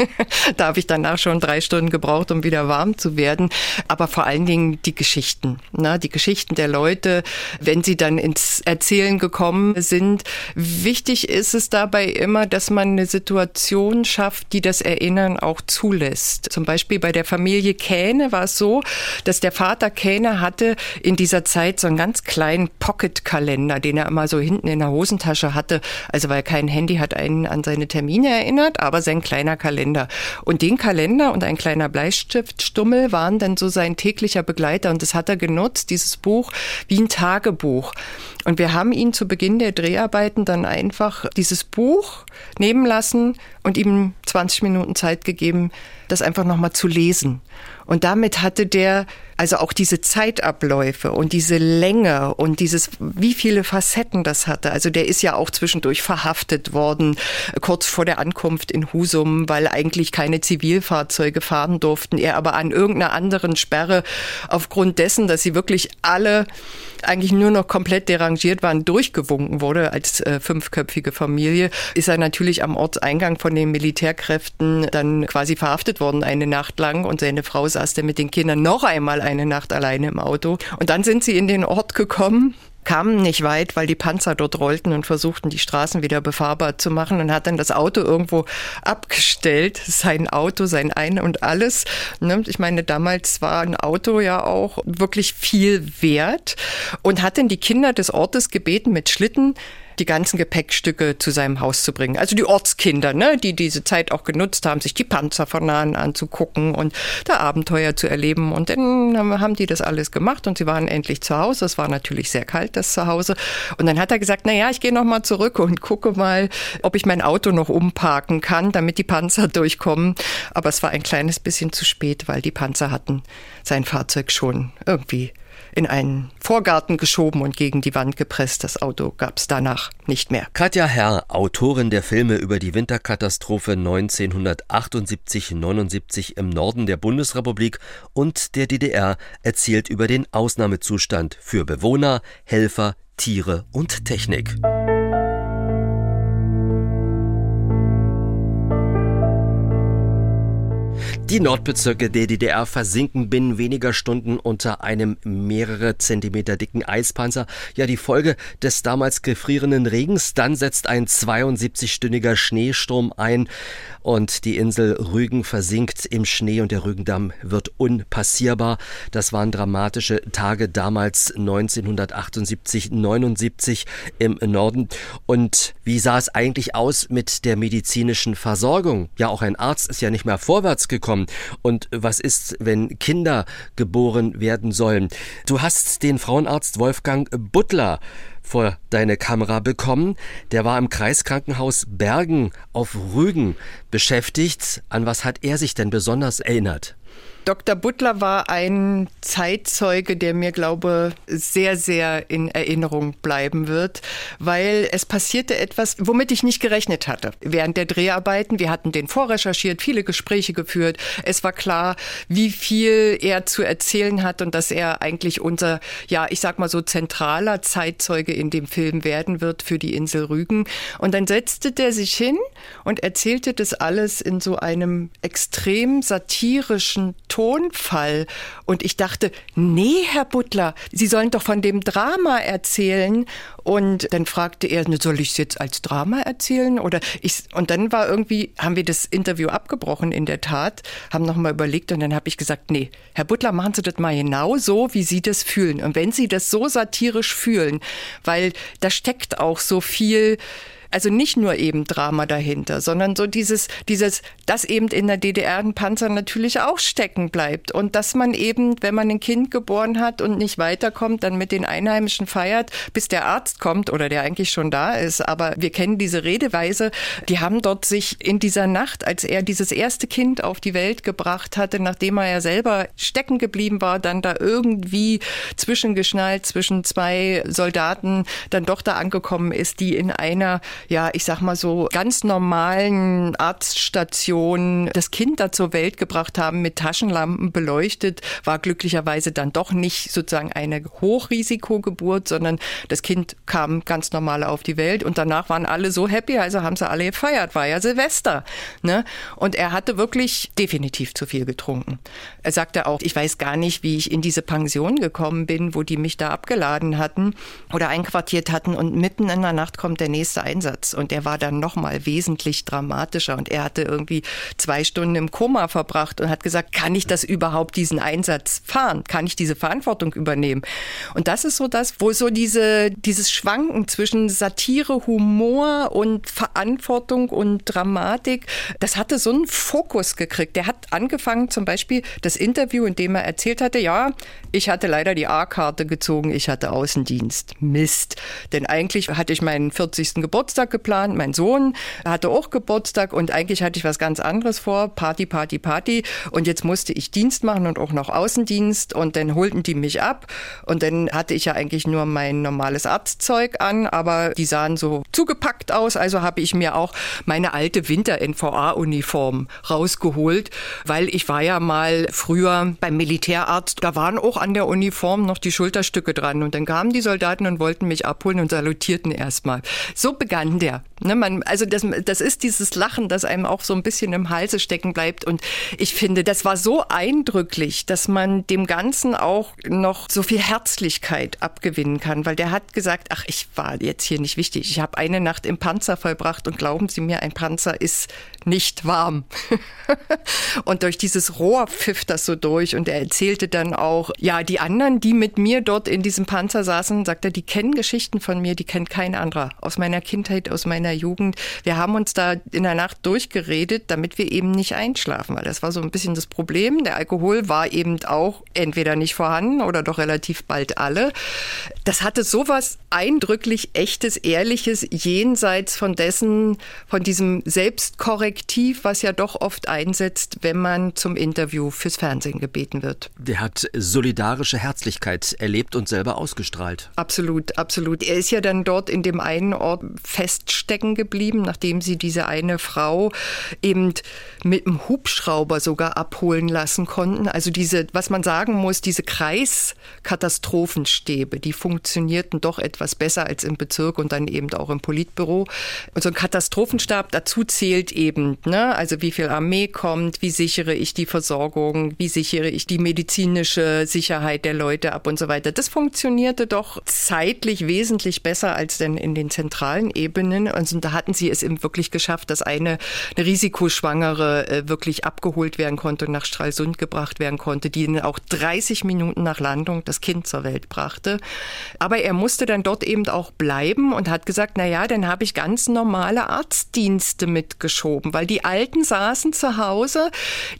da habe ich danach schon drei Stunden gebraucht, um wieder warm zu werden. Aber vor allen Dingen die Geschichten, ne? die Geschichten der Leute, wenn sie dann ins Erzählen gekommen sind. Wichtig ist es dabei immer, dass man eine Situation schafft, die das Erinnern auch zulässt. Zum Beispiel bei der Familie Kähne war es so, dass der Vater Kähne hatte in dieser Zeit so einen ganz kleinen Pocket-Kalender, den er immer so hinten in der Hosentasche hatte. Also weil kein Handy hat, einen an seine Termine erinnert, aber sein kleiner Kalender. Und den Kalender und ein kleiner Bleistiftstummel waren dann so sein täglicher Begleiter und das hat er genutzt, dieses Buch, wie ein Tagebuch. Und wir haben ihn zu Beginn der Dreharbeiten dann einfach dieses Buch nehmen lassen und ihm 20 Minuten Zeit gegeben, das einfach nochmal zu lesen. Und damit hatte der also auch diese Zeitabläufe und diese Länge und dieses, wie viele Facetten das hatte. Also der ist ja auch zwischendurch verhaftet worden, kurz vor der Ankunft in Husum, weil eigentlich keine Zivilfahrzeuge fahren durften. Er aber an irgendeiner anderen Sperre aufgrund dessen, dass sie wirklich alle eigentlich nur noch komplett derangiert waren, durchgewunken wurde als äh, fünfköpfige Familie, ist er natürlich am Ortseingang von den Militärkräften dann quasi verhaftet worden eine Nacht lang und seine Frau saß dann mit den Kindern noch einmal eine Nacht alleine im Auto. Und dann sind sie in den Ort gekommen kamen nicht weit, weil die Panzer dort rollten und versuchten, die Straßen wieder befahrbar zu machen und hat dann das Auto irgendwo abgestellt, sein Auto, sein Ein und alles. Ne? Ich meine, damals war ein Auto ja auch wirklich viel wert und hat dann die Kinder des Ortes gebeten, mit Schlitten die ganzen Gepäckstücke zu seinem Haus zu bringen. Also die Ortskinder, ne, die diese Zeit auch genutzt haben, sich die Panzer von nahen anzugucken und da Abenteuer zu erleben. Und dann haben die das alles gemacht und sie waren endlich zu Hause. Es war natürlich sehr kalt, das Zuhause. Und dann hat er gesagt, na ja, ich gehe noch mal zurück und gucke mal, ob ich mein Auto noch umparken kann, damit die Panzer durchkommen. Aber es war ein kleines bisschen zu spät, weil die Panzer hatten sein Fahrzeug schon irgendwie in einen Vorgarten geschoben und gegen die Wand gepresst. Das Auto gab es danach nicht mehr. Katja Herr, Autorin der Filme über die Winterkatastrophe 1978-79 im Norden der Bundesrepublik und der DDR, erzählt über den Ausnahmezustand für Bewohner, Helfer, Tiere und Technik. Die Nordbezirke der DDR versinken binnen weniger Stunden unter einem mehrere Zentimeter dicken Eispanzer. Ja, die Folge des damals gefrierenden Regens. Dann setzt ein 72-stündiger Schneesturm ein und die Insel Rügen versinkt im Schnee und der Rügendamm wird unpassierbar. Das waren dramatische Tage damals 1978, 79 im Norden. Und wie sah es eigentlich aus mit der medizinischen Versorgung? Ja, auch ein Arzt ist ja nicht mehr vorwärts gekommen kommen. Und was ist, wenn Kinder geboren werden sollen? Du hast den Frauenarzt Wolfgang Butler vor deine Kamera bekommen. Der war im Kreiskrankenhaus Bergen auf Rügen beschäftigt. An was hat er sich denn besonders erinnert? Dr. Butler war ein Zeitzeuge, der mir, glaube, sehr, sehr in Erinnerung bleiben wird, weil es passierte etwas, womit ich nicht gerechnet hatte. Während der Dreharbeiten, wir hatten den vorrecherchiert, viele Gespräche geführt. Es war klar, wie viel er zu erzählen hat und dass er eigentlich unser, ja, ich sag mal so zentraler Zeitzeuge in dem Film werden wird für die Insel Rügen. Und dann setzte der sich hin und erzählte das alles in so einem extrem satirischen Tonfall. Und ich dachte, nee, Herr Butler, Sie sollen doch von dem Drama erzählen. Und dann fragte er, soll ich es jetzt als Drama erzählen? Oder ich, und dann war irgendwie, haben wir das Interview abgebrochen in der Tat, haben nochmal überlegt und dann habe ich gesagt, nee, Herr Butler, machen Sie das mal genau so, wie Sie das fühlen. Und wenn Sie das so satirisch fühlen, weil da steckt auch so viel, Also nicht nur eben Drama dahinter, sondern so dieses, dieses, dass eben in der DDR ein Panzer natürlich auch stecken bleibt und dass man eben, wenn man ein Kind geboren hat und nicht weiterkommt, dann mit den Einheimischen feiert, bis der Arzt kommt oder der eigentlich schon da ist. Aber wir kennen diese Redeweise. Die haben dort sich in dieser Nacht, als er dieses erste Kind auf die Welt gebracht hatte, nachdem er ja selber stecken geblieben war, dann da irgendwie zwischengeschnallt zwischen zwei Soldaten dann doch da angekommen ist, die in einer, ja, ich sag mal so ganz normalen Arztstation das Kind da zur Welt gebracht haben, mit Taschenlampen beleuchtet, war glücklicherweise dann doch nicht sozusagen eine Hochrisikogeburt, sondern das Kind kam ganz normal auf die Welt und danach waren alle so happy, also haben sie alle gefeiert, war ja Silvester. Ne? Und er hatte wirklich definitiv zu viel getrunken. Er sagte auch, ich weiß gar nicht, wie ich in diese Pension gekommen bin, wo die mich da abgeladen hatten oder einquartiert hatten und mitten in der Nacht kommt der nächste Einsatz und der war dann nochmal wesentlich dramatischer und er hatte irgendwie zwei Stunden im Koma verbracht und hat gesagt, kann ich das überhaupt diesen Einsatz fahren? Kann ich diese Verantwortung übernehmen? Und das ist so das, wo so diese, dieses Schwanken zwischen Satire, Humor und Verantwortung und Dramatik, das hatte so einen Fokus gekriegt. Der hat angefangen zum Beispiel das Interview, in dem er erzählt hatte, ja, ich hatte leider die A-Karte gezogen, ich hatte Außendienst. Mist. Denn eigentlich hatte ich meinen 40. Geburtstag geplant, mein Sohn hatte auch Geburtstag und eigentlich hatte ich was ganz anderes vor, Party, Party, Party. Und jetzt musste ich Dienst machen und auch noch Außendienst. Und dann holten die mich ab. Und dann hatte ich ja eigentlich nur mein normales Arztzeug an, aber die sahen so zugepackt aus, also habe ich mir auch meine alte Winter-NVA-Uniform rausgeholt, weil ich war ja mal früher beim Militärarzt, da waren auch an der Uniform noch die Schulterstücke dran. Und dann kamen die Soldaten und wollten mich abholen und salutierten erstmal. So begann der. Ne, man, also das, das ist dieses Lachen, das einem auch so ein bisschen im Halse stecken bleibt und ich finde, das war so eindrücklich, dass man dem Ganzen auch noch so viel Herzlichkeit abgewinnen kann, weil der hat gesagt, ach, ich war jetzt hier nicht wichtig. Ich habe eine Nacht im Panzer vollbracht und glauben Sie mir, ein Panzer ist nicht warm. und durch dieses Rohr pfiff das so durch und er erzählte dann auch, ja, die anderen, die mit mir dort in diesem Panzer saßen, sagt er, die kennen Geschichten von mir, die kennt kein anderer. Aus meiner Kindheit, aus meiner Jugend. Wir haben uns da in der Nacht durchgeredet, damit wir eben nicht einschlafen, weil das war so ein bisschen das Problem. Der Alkohol war eben auch entweder nicht vorhanden oder doch relativ bald alle. Das hatte sowas eindrücklich echtes, ehrliches, jenseits von dessen, von diesem Selbstkorrektiv, was ja doch oft einsetzt, wenn man zum Interview fürs Fernsehen gebeten wird. Der hat solidarische Herzlichkeit erlebt und selber ausgestrahlt. Absolut, absolut. Er ist ja dann dort in dem einen Ort feststecken geblieben, nachdem sie diese eine Frau eben mit dem Hubschrauber sogar abholen lassen konnten. Also diese, was man sagen muss, diese Kreiskatastrophenstäbe, die funktionierten doch etwas besser als im Bezirk und dann eben auch im Politbüro. Und so ein Katastrophenstab dazu zählt eben, ne, also wie viel Armee kommt, wie sichere ich die Versorgung, wie sichere ich die medizinische Sicherheit der Leute ab und so weiter. Das funktionierte doch zeitlich wesentlich besser als denn in den zentralen Ebenen. Also da hatten sie es eben wirklich geschafft, dass eine, eine Risikoschwangere äh, wirklich abgeholt werden konnte und nach Stralsund gebracht werden konnte, die auch 30 Minuten nach Landung das Kind zur Welt brachte. Aber er musste dann dort eben auch bleiben und hat gesagt, na ja, dann habe ich ganz normale Arztdienste mitgeschoben, weil die Alten saßen zu Hause,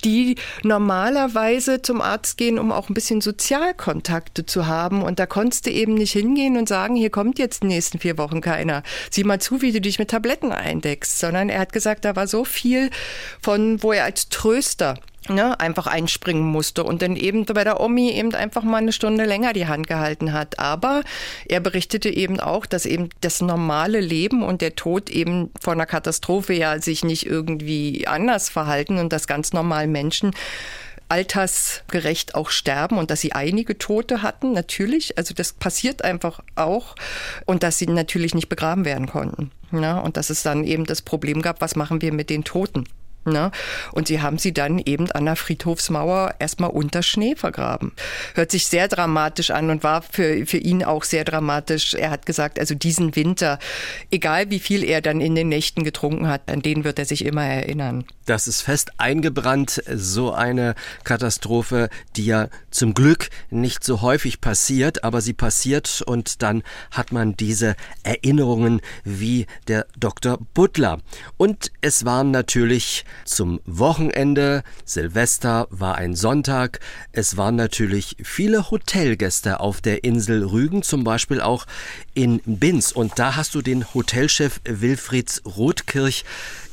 die normalerweise zum Arzt gehen, um auch ein bisschen Sozialkontakte zu haben. Und da konntest du eben nicht hingehen und sagen, hier kommt jetzt die nächsten vier Wochen keiner. Sieh mal zu, wie du dich mit Tabletten eindeckst. Sondern er hat gesagt, da war so viel von, wo er als Tröster ne, einfach einspringen musste und dann eben bei der Omi eben einfach mal eine Stunde länger die Hand gehalten hat. Aber er berichtete eben auch, dass eben das normale Leben und der Tod eben vor einer Katastrophe ja sich nicht irgendwie anders verhalten und dass ganz normal Menschen altersgerecht auch sterben und dass sie einige Tote hatten, natürlich. Also das passiert einfach auch und dass sie natürlich nicht begraben werden konnten. Ja, und dass es dann eben das Problem gab, was machen wir mit den Toten? Ne? Und sie haben sie dann eben an der Friedhofsmauer erstmal unter Schnee vergraben. Hört sich sehr dramatisch an und war für, für ihn auch sehr dramatisch. Er hat gesagt, also diesen Winter, egal wie viel er dann in den Nächten getrunken hat, an den wird er sich immer erinnern. Das ist fest eingebrannt, so eine Katastrophe, die ja zum Glück nicht so häufig passiert, aber sie passiert und dann hat man diese Erinnerungen wie der Dr. Butler. Und es waren natürlich zum Wochenende, Silvester war ein Sonntag, es waren natürlich viele Hotelgäste auf der Insel Rügen, zum Beispiel auch in Binz. Und da hast du den Hotelchef Wilfrieds Rothkirch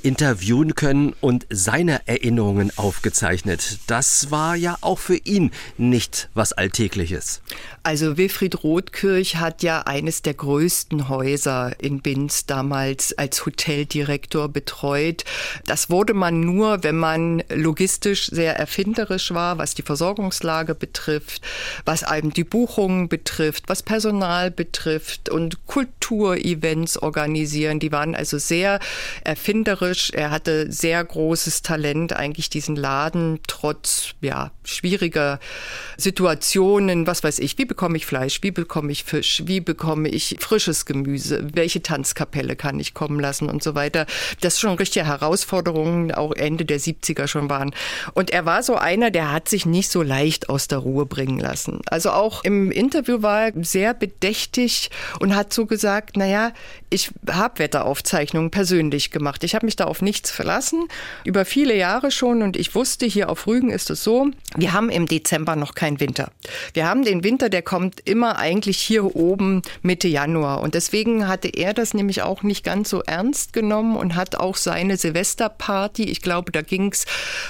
interviewen können und seine Erinnerungen aufgezeichnet. Das war ja auch für ihn nicht was Alltägliches. Also Wilfried Rothkirch hat ja eines der größten Häuser in Binz damals als Hoteldirektor betreut. Das wurde man nur, wenn man logistisch sehr erfinderisch war, was die Versorgungslage betrifft, was einem die Buchungen betrifft, was Personal betrifft und Kulturevents organisieren. Die waren also sehr erfinderisch künstlerisch. Er hatte sehr großes Talent, eigentlich diesen Laden trotz ja, schwieriger Situationen, was weiß ich, wie bekomme ich Fleisch, wie bekomme ich Fisch, wie bekomme ich frisches Gemüse, welche Tanzkapelle kann ich kommen lassen und so weiter. Das schon richtige Herausforderungen, auch Ende der 70er schon waren. Und er war so einer, der hat sich nicht so leicht aus der Ruhe bringen lassen. Also auch im Interview war er sehr bedächtig und hat so gesagt, naja, ich habe Wetteraufzeichnungen persönlich gemacht. Ich habe mich da auf nichts verlassen, über viele Jahre schon. Und ich wusste, hier auf Rügen ist es so, wir haben im Dezember noch keinen Winter. Wir haben den Winter, der kommt immer eigentlich hier oben Mitte Januar. Und deswegen hatte er das nämlich auch nicht ganz so ernst genommen und hat auch seine Silvesterparty, ich glaube, da ging es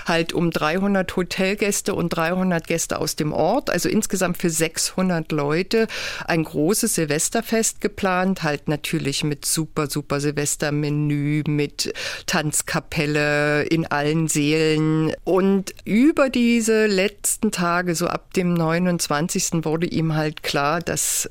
halt um 300 Hotelgäste und 300 Gäste aus dem Ort, also insgesamt für 600 Leute, ein großes Silvesterfest geplant, halt natürlich mit super, super Silvestermenü, mit Tanzkapelle in allen Seelen. Und über diese letzten Tage, so ab dem 29. wurde ihm halt klar, dass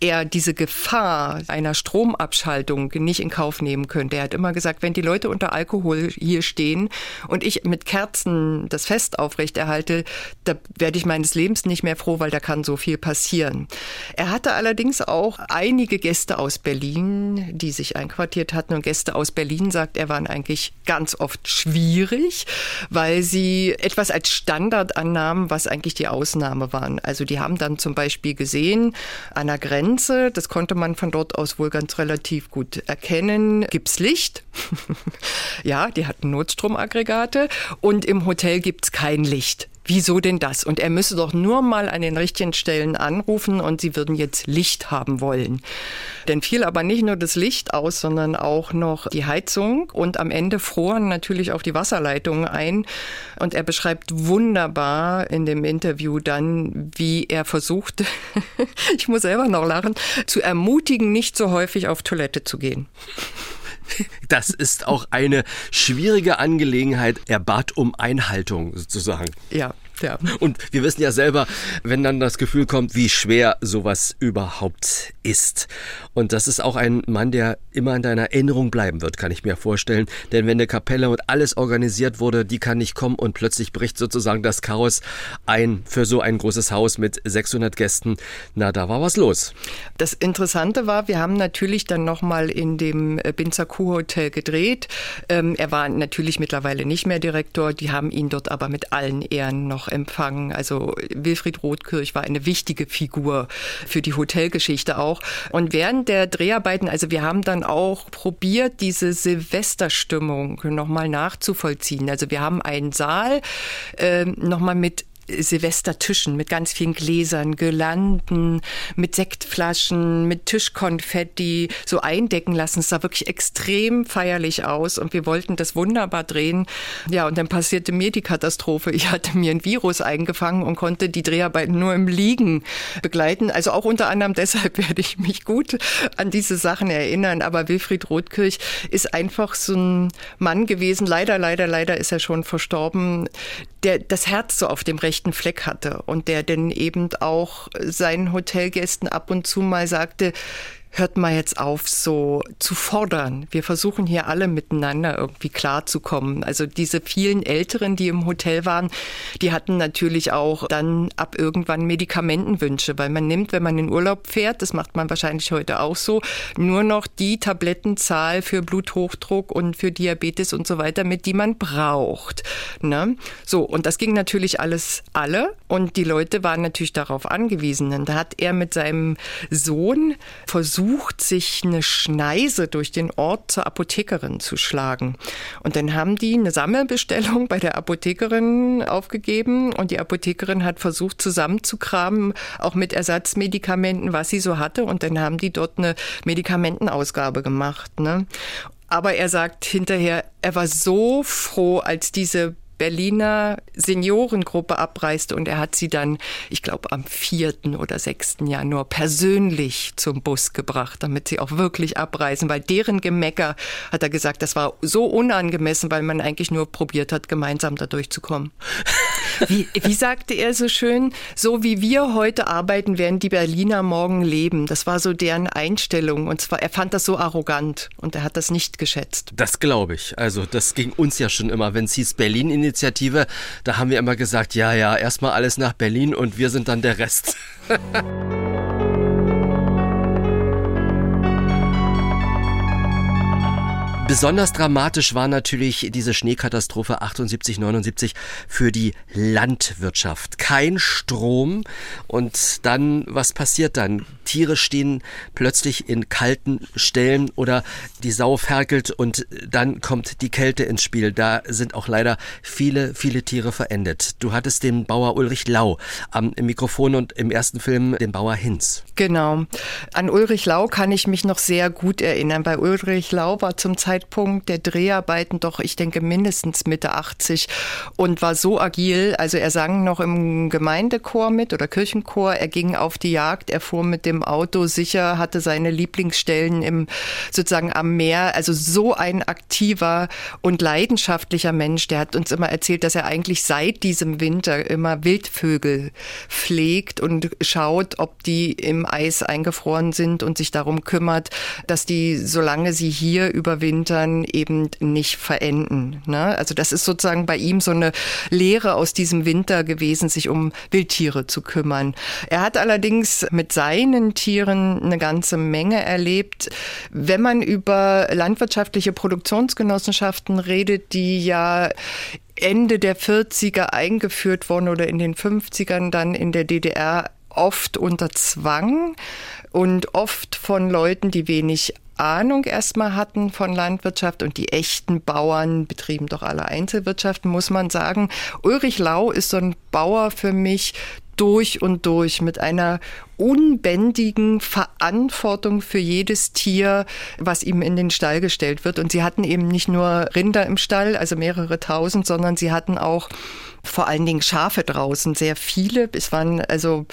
er diese Gefahr einer Stromabschaltung nicht in Kauf nehmen könnte. Er hat immer gesagt, wenn die Leute unter Alkohol hier stehen und ich mit Kerzen das Fest aufrechterhalte, da werde ich meines Lebens nicht mehr froh, weil da kann so viel passieren. Er hatte allerdings auch einige Gäste aus Berlin, die sich einquartiert hatten und Gäste aus Berlin, sagt er, waren eigentlich ganz oft schwierig, weil sie etwas als Standard annahmen, was eigentlich die Ausnahme waren. Also die haben dann zum Beispiel gesehen, an der Grenze Grenze, das konnte man von dort aus wohl ganz relativ gut erkennen, gibt's Licht. ja, die hatten Notstromaggregate und im Hotel gibt's kein Licht. Wieso denn das? Und er müsse doch nur mal an den richtigen Stellen anrufen und sie würden jetzt Licht haben wollen. Denn fiel aber nicht nur das Licht aus, sondern auch noch die Heizung und am Ende froren natürlich auch die Wasserleitungen ein. Und er beschreibt wunderbar in dem Interview dann, wie er versuchte, ich muss selber noch lachen, zu ermutigen, nicht so häufig auf Toilette zu gehen. Das ist auch eine schwierige Angelegenheit. Er bat um Einhaltung sozusagen. Ja, ja. Und wir wissen ja selber, wenn dann das Gefühl kommt, wie schwer sowas überhaupt ist. Und das ist auch ein Mann, der immer in deiner Erinnerung bleiben wird, kann ich mir vorstellen. Denn wenn eine Kapelle und alles organisiert wurde, die kann nicht kommen und plötzlich bricht sozusagen das Chaos ein für so ein großes Haus mit 600 Gästen. Na, da war was los. Das Interessante war, wir haben natürlich dann nochmal in dem äh, Binzer Kuhhotel gedreht. Ähm, er war natürlich mittlerweile nicht mehr Direktor. Die haben ihn dort aber mit allen Ehren noch empfangen. Also Wilfried Rothkirch war eine wichtige Figur für die Hotelgeschichte auch. Und während der Dreharbeiten, also wir haben dann auch probiert, diese Silvesterstimmung nochmal nachzuvollziehen. Also wir haben einen Saal äh, nochmal mit Silvestertischen mit ganz vielen Gläsern, Girlanden, mit Sektflaschen, mit Tischkonfetti so eindecken lassen. Es sah wirklich extrem feierlich aus und wir wollten das wunderbar drehen. Ja, und dann passierte mir die Katastrophe. Ich hatte mir ein Virus eingefangen und konnte die Dreharbeiten nur im Liegen begleiten. Also auch unter anderem deshalb werde ich mich gut an diese Sachen erinnern. Aber Wilfried Rothkirch ist einfach so ein Mann gewesen. Leider, leider, leider ist er schon verstorben, der das Herz so auf dem rechten rechten Fleck hatte und der denn eben auch seinen Hotelgästen ab und zu mal sagte, hört mal jetzt auf, so zu fordern. Wir versuchen hier alle miteinander irgendwie klarzukommen. Also diese vielen Älteren, die im Hotel waren, die hatten natürlich auch dann ab irgendwann Medikamentenwünsche, weil man nimmt, wenn man in Urlaub fährt, das macht man wahrscheinlich heute auch so, nur noch die Tablettenzahl für Bluthochdruck und für Diabetes und so weiter mit, die man braucht. Ne? So, und das ging natürlich alles alle und die Leute waren natürlich darauf angewiesen. Und da hat er mit seinem Sohn versucht, versucht, sich eine Schneise durch den Ort zur Apothekerin zu schlagen. Und dann haben die eine Sammelbestellung bei der Apothekerin aufgegeben und die Apothekerin hat versucht zusammenzukramen, auch mit Ersatzmedikamenten, was sie so hatte. Und dann haben die dort eine Medikamentenausgabe gemacht. Ne? Aber er sagt hinterher, er war so froh, als diese Berliner Seniorengruppe abreiste und er hat sie dann, ich glaube, am 4. oder 6. Januar persönlich zum Bus gebracht, damit sie auch wirklich abreisen, weil deren Gemecker, hat er gesagt, das war so unangemessen, weil man eigentlich nur probiert hat, gemeinsam da durchzukommen. Wie, wie sagte er so schön, so wie wir heute arbeiten, werden die Berliner morgen leben. Das war so deren Einstellung. Und zwar, er fand das so arrogant und er hat das nicht geschätzt. Das glaube ich. Also das ging uns ja schon immer, wenn es hieß Berlin-Initiative, da haben wir immer gesagt, ja, ja, erstmal alles nach Berlin und wir sind dann der Rest. Besonders dramatisch war natürlich diese Schneekatastrophe 78, 79 für die Landwirtschaft. Kein Strom und dann, was passiert dann? Tiere stehen plötzlich in kalten Stellen oder die Sau ferkelt und dann kommt die Kälte ins Spiel. Da sind auch leider viele, viele Tiere verendet. Du hattest den Bauer Ulrich Lau am Mikrofon und im ersten Film den Bauer Hinz. Genau. An Ulrich Lau kann ich mich noch sehr gut erinnern. Bei Ulrich Lau war zum Zeitpunkt Zeitpunkt der Dreharbeiten doch, ich denke, mindestens Mitte 80 und war so agil. Also er sang noch im Gemeindechor mit oder Kirchenchor. Er ging auf die Jagd, er fuhr mit dem Auto sicher, hatte seine Lieblingsstellen im, sozusagen am Meer. Also so ein aktiver und leidenschaftlicher Mensch. Der hat uns immer erzählt, dass er eigentlich seit diesem Winter immer Wildvögel pflegt und schaut, ob die im Eis eingefroren sind und sich darum kümmert, dass die, solange sie hier überwintern, Eltern eben nicht verenden. Ne? Also das ist sozusagen bei ihm so eine Lehre aus diesem Winter gewesen, sich um Wildtiere zu kümmern. Er hat allerdings mit seinen Tieren eine ganze Menge erlebt. Wenn man über landwirtschaftliche Produktionsgenossenschaften redet, die ja Ende der 40er eingeführt wurden oder in den 50ern dann in der DDR oft unter Zwang und oft von Leuten, die wenig Ahnung erstmal hatten von Landwirtschaft und die echten Bauern betrieben doch alle Einzelwirtschaften, muss man sagen. Ulrich Lau ist so ein Bauer für mich durch und durch mit einer unbändigen Verantwortung für jedes Tier, was ihm in den Stall gestellt wird. Und sie hatten eben nicht nur Rinder im Stall, also mehrere tausend, sondern sie hatten auch vor allen Dingen Schafe draußen, sehr viele. Es waren also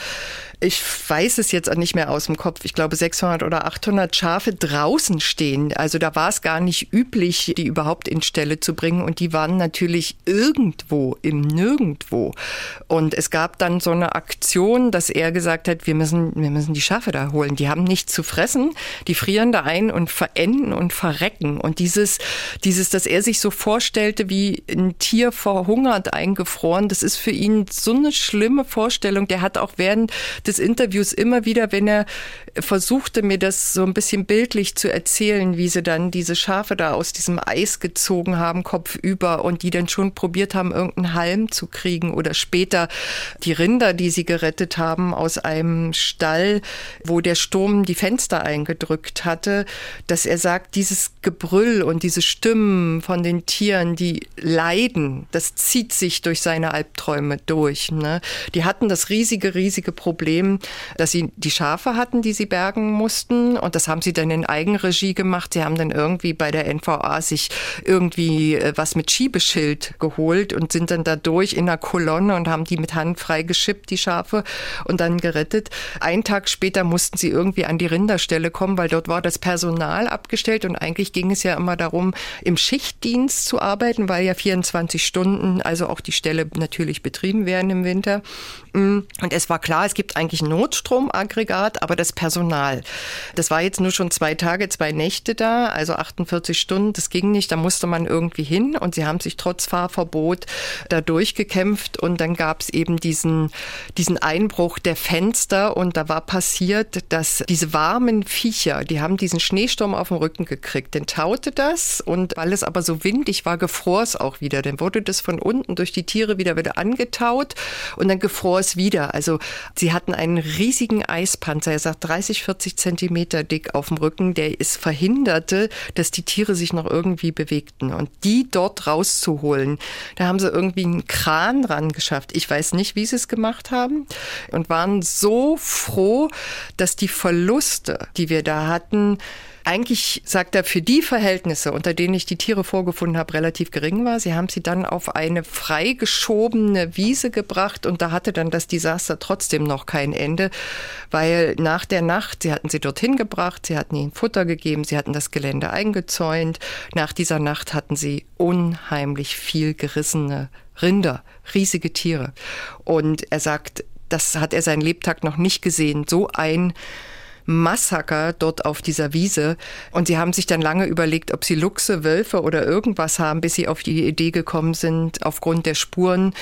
ich weiß es jetzt nicht mehr aus dem Kopf, ich glaube 600 oder 800 Schafe draußen stehen. Also da war es gar nicht üblich, die überhaupt in Ställe zu bringen und die waren natürlich irgendwo im Nirgendwo. Und es gab dann so eine Aktion, dass er gesagt hat, wir müssen, wir müssen die Schafe da holen. Die haben nichts zu fressen, die frieren da ein und verenden und verrecken. Und dieses, dieses, dass er sich so vorstellte, wie ein Tier verhungert eingefroren, das ist für ihn so eine schlimme Vorstellung. Der hat auch während des Interviews immer wieder, wenn er versuchte, mir das so ein bisschen bildlich zu erzählen, wie sie dann diese Schafe da aus diesem Eis gezogen haben, kopfüber, und die dann schon probiert haben, irgendeinen Halm zu kriegen oder später die Rinder, die sie gerettet haben aus einem Stall, wo der Sturm die Fenster eingedrückt hatte, dass er sagt, dieses Gebrüll und diese Stimmen von den Tieren, die leiden, das zieht sich durch seine Albträume durch. Ne? Die hatten das riesige, riesige Problem, Problem, dass sie die Schafe hatten, die sie bergen mussten. Und das haben sie dann in Eigenregie gemacht. Sie haben dann irgendwie bei der NVA sich irgendwie äh, was mit Schiebeschild geholt und sind dann da durch in einer Kolonne und haben die mit Hand frei geschippt, die Schafe, und dann gerettet. Einen Tag später mussten sie irgendwie an die Rinderstelle kommen, weil dort war das Personal abgestellt und eigentlich ging es ja immer darum, im Schichtdienst zu arbeiten, weil ja 24 Stunden, also auch die Stelle natürlich betrieben werden im Winter. Und es war klar, es gibt eigentlich ein Notstromaggregat, aber das Personal, das war jetzt nur schon zwei Tage, zwei Nächte da, also 48 Stunden, das ging nicht, da musste man irgendwie hin und sie haben sich trotz Fahrverbot da durchgekämpft. Und dann gab es eben diesen, diesen Einbruch der Fenster. Und da war passiert, dass diese warmen Viecher, die haben diesen Schneesturm auf den Rücken gekriegt, den taute das. Und weil es aber so windig war, gefror es auch wieder, dann wurde das von unten durch die Tiere wieder wieder angetaut. Und dann gefror es wieder. Also sie hatten einen riesigen Eispanzer, er sagt 30, 40 Zentimeter dick auf dem Rücken, der es verhinderte, dass die Tiere sich noch irgendwie bewegten. Und die dort rauszuholen, da haben sie irgendwie einen Kran ran geschafft. Ich weiß nicht, wie sie es gemacht haben und waren so froh, dass die Verluste, die wir da hatten, eigentlich, sagt er, für die Verhältnisse, unter denen ich die Tiere vorgefunden habe, relativ gering war. Sie haben sie dann auf eine freigeschobene Wiese gebracht und da hatte dann das Desaster trotzdem noch kein Ende, weil nach der Nacht, sie hatten sie dorthin gebracht, sie hatten ihnen Futter gegeben, sie hatten das Gelände eingezäunt. Nach dieser Nacht hatten sie unheimlich viel gerissene Rinder, riesige Tiere. Und er sagt, das hat er seinen Lebtag noch nicht gesehen. So ein Massaker dort auf dieser Wiese. Und sie haben sich dann lange überlegt, ob sie Luchse, Wölfe oder irgendwas haben, bis sie auf die Idee gekommen sind, aufgrund der Spuren,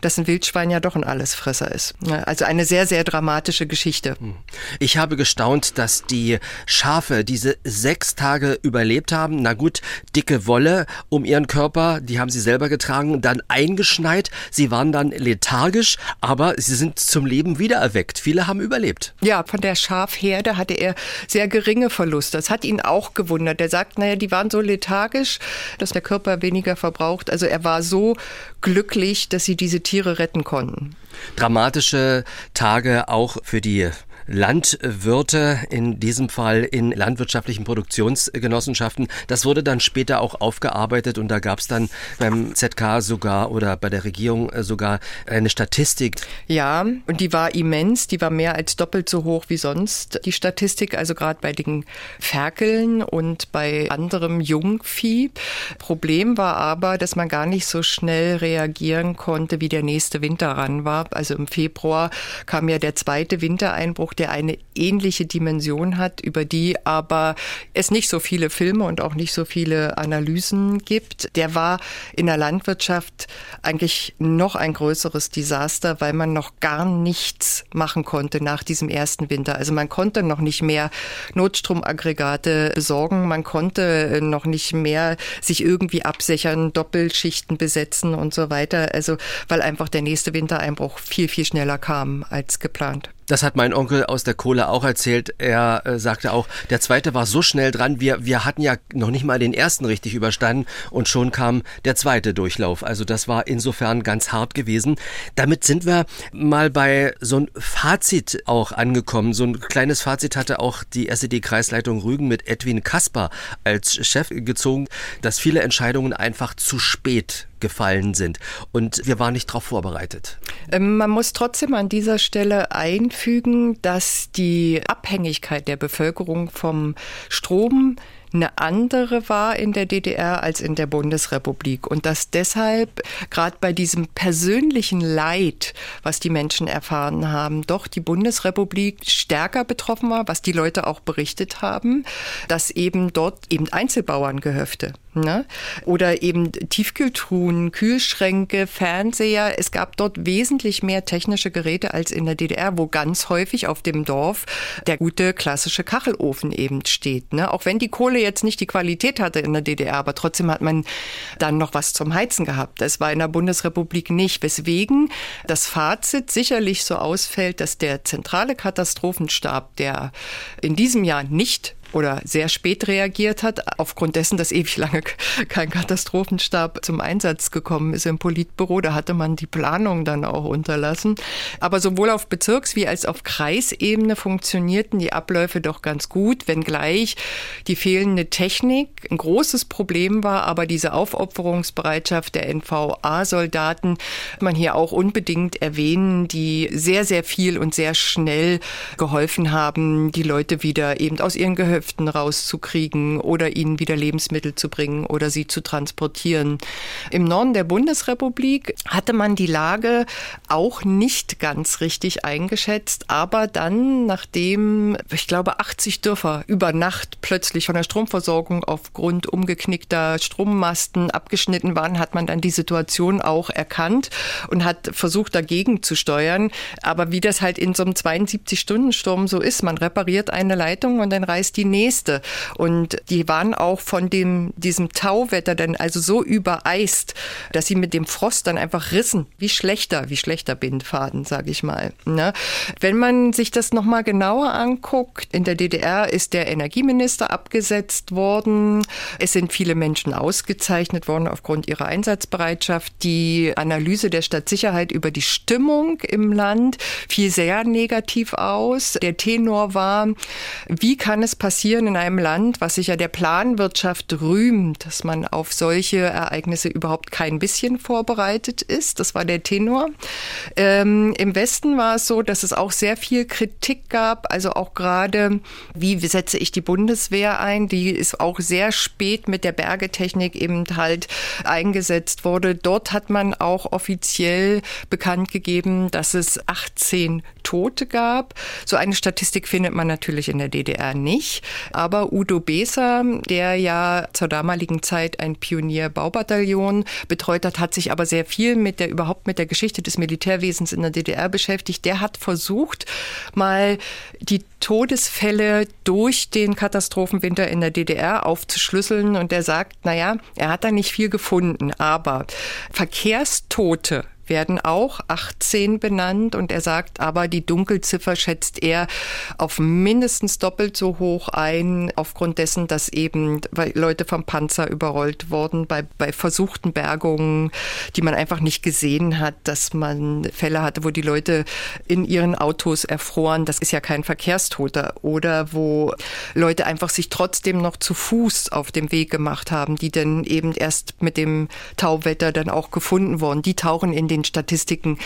dass ein Wildschwein ja doch ein Allesfresser ist. Also eine sehr, sehr dramatische Geschichte. Hm. Ich habe gestaunt, dass die Schafe diese sechs Tage überlebt haben. Na gut, dicke Wolle um ihren Körper, die haben sie selber getragen, dann eingeschneit. Sie waren dann lethargisch, aber sie sind zum Leben wiedererweckt. Viele haben überlebt. Ja, von der Schafherde hatte er sehr geringe Verluste. Das hat ihn auch gewundert. Er sagt, naja, die waren so lethargisch, dass der Körper weniger verbraucht. Also er war so glücklich, dass sie diese Tiere retten konnten. Dramatische Tage auch für die Landwirte, in diesem Fall in landwirtschaftlichen Produktionsgenossenschaften. Das wurde dann später auch aufgearbeitet und da gab es dann beim ZK sogar oder bei der Regierung sogar eine Statistik. Ja, und die war immens, die war mehr als doppelt so hoch wie sonst. Die Statistik, also gerade bei den Ferkeln und bei anderem Jungvieh. Problem war aber, dass man gar nicht so schnell reagieren konnte, wie der nächste Winter ran war. Also im Februar kam ja der zweite Wintereinbruch der eine ähnliche Dimension hat, über die aber es nicht so viele Filme und auch nicht so viele Analysen gibt. Der war in der Landwirtschaft eigentlich noch ein größeres Desaster, weil man noch gar nichts machen konnte nach diesem ersten Winter. Also man konnte noch nicht mehr Notstromaggregate besorgen, man konnte noch nicht mehr sich irgendwie absichern, Doppelschichten besetzen und so weiter. Also weil einfach der nächste Wintereinbruch viel, viel schneller kam als geplant. Das hat mein Onkel aus der Kohle auch erzählt. Er äh, sagte auch, der zweite war so schnell dran. Wir, wir hatten ja noch nicht mal den ersten richtig überstanden und schon kam der zweite Durchlauf. Also das war insofern ganz hart gewesen. Damit sind wir mal bei so ein Fazit auch angekommen. So ein kleines Fazit hatte auch die SED-Kreisleitung Rügen mit Edwin Kasper als Chef gezogen, dass viele Entscheidungen einfach zu spät gefallen sind. Und wir waren nicht darauf vorbereitet. Ähm, man muss trotzdem an dieser Stelle einfügen, dass die Abhängigkeit der Bevölkerung vom Strom eine andere war in der DDR als in der Bundesrepublik und dass deshalb gerade bei diesem persönlichen Leid, was die Menschen erfahren haben, doch die Bundesrepublik stärker betroffen war, was die Leute auch berichtet haben, dass eben dort eben Einzelbauerngehöfte Ne? Oder eben Tiefkühltruhen, Kühlschränke, Fernseher. Es gab dort wesentlich mehr technische Geräte als in der DDR, wo ganz häufig auf dem Dorf der gute klassische Kachelofen eben steht. Ne? Auch wenn die Kohle jetzt nicht die Qualität hatte in der DDR, aber trotzdem hat man dann noch was zum Heizen gehabt. Das war in der Bundesrepublik nicht, weswegen das Fazit sicherlich so ausfällt, dass der zentrale Katastrophenstab, der in diesem Jahr nicht oder sehr spät reagiert hat, aufgrund dessen, dass ewig lange kein Katastrophenstab zum Einsatz gekommen ist im Politbüro. Da hatte man die Planung dann auch unterlassen. Aber sowohl auf Bezirks- wie als auf Kreisebene funktionierten die Abläufe doch ganz gut, wenngleich die fehlende Technik ein großes Problem war, aber diese Aufopferungsbereitschaft der NVA-Soldaten man hier auch unbedingt erwähnen, die sehr, sehr viel und sehr schnell geholfen haben, die Leute wieder eben aus ihren Gehöften Unterkünften rauszukriegen oder ihnen wieder Lebensmittel zu bringen oder sie zu transportieren. Im Norden der Bundesrepublik hatte man die Lage auch nicht ganz richtig eingeschätzt, aber dann, nachdem, ich glaube, 80 Dörfer über Nacht plötzlich von der Stromversorgung aufgrund umgeknickter Strommasten abgeschnitten waren, hat man dann die Situation auch erkannt und hat versucht, dagegen zu steuern. Aber wie das halt in so einem 72-Stunden-Sturm so ist, man repariert eine Leitung und dann reißt die nächste. Und die waren auch von dem, diesem Tauwetter dann also so übereist, dass sie mit dem Frost dann einfach rissen, wie schlechter, wie schlechter Bindfaden, sage ich mal. Ne? Wenn man sich das nochmal genauer anguckt, in der DDR ist der Energieminister abgesetzt worden. Es sind viele Menschen ausgezeichnet worden aufgrund ihrer Einsatzbereitschaft. Die Analyse der Stadtsicherheit über die Stimmung im Land fiel sehr negativ aus. Der Tenor war, wie kann es passieren in einem Land, was sich ja der Planwirtschaft rühmt, dass man auf solche Ereignisse überhaupt kein bisschen vorbereitet ist. Das war der Tenor. Ähm, Im Westen war es so, dass es auch sehr viel Kritik gab, also auch gerade, wie setze ich die Bundeswehr ein, die ist auch sehr spät mit der Bergetechnik eben halt eingesetzt wurde. Dort hat man auch offiziell bekannt gegeben, dass es 18 Tote gab. So eine Statistik findet man natürlich in der DDR nicht. Aber Udo Beser, der ja zur damaligen Zeit ein Pionier-Baubataillon betreut hat, hat sich aber sehr viel mit der überhaupt mit der Geschichte des Militärwesens in der DDR beschäftigt. Der hat versucht, mal die Todesfälle durch den Katastrophenwinter in der DDR aufzuschlüsseln und er sagt, naja, er hat da nicht viel gefunden, aber Verkehrstote werden auch 18 benannt und er sagt aber, die Dunkelziffer schätzt er auf mindestens doppelt so hoch ein, aufgrund dessen, dass eben Leute vom Panzer überrollt wurden bei, bei versuchten Bergungen, die man einfach nicht gesehen hat, dass man Fälle hatte, wo die Leute in ihren Autos erfroren. Das ist ja kein Verkehrstoter. Oder wo Leute einfach sich trotzdem noch zu Fuß auf dem Weg gemacht haben, die dann eben erst mit dem Tauwetter dann auch gefunden wurden. Die tauchen in den den Statistiken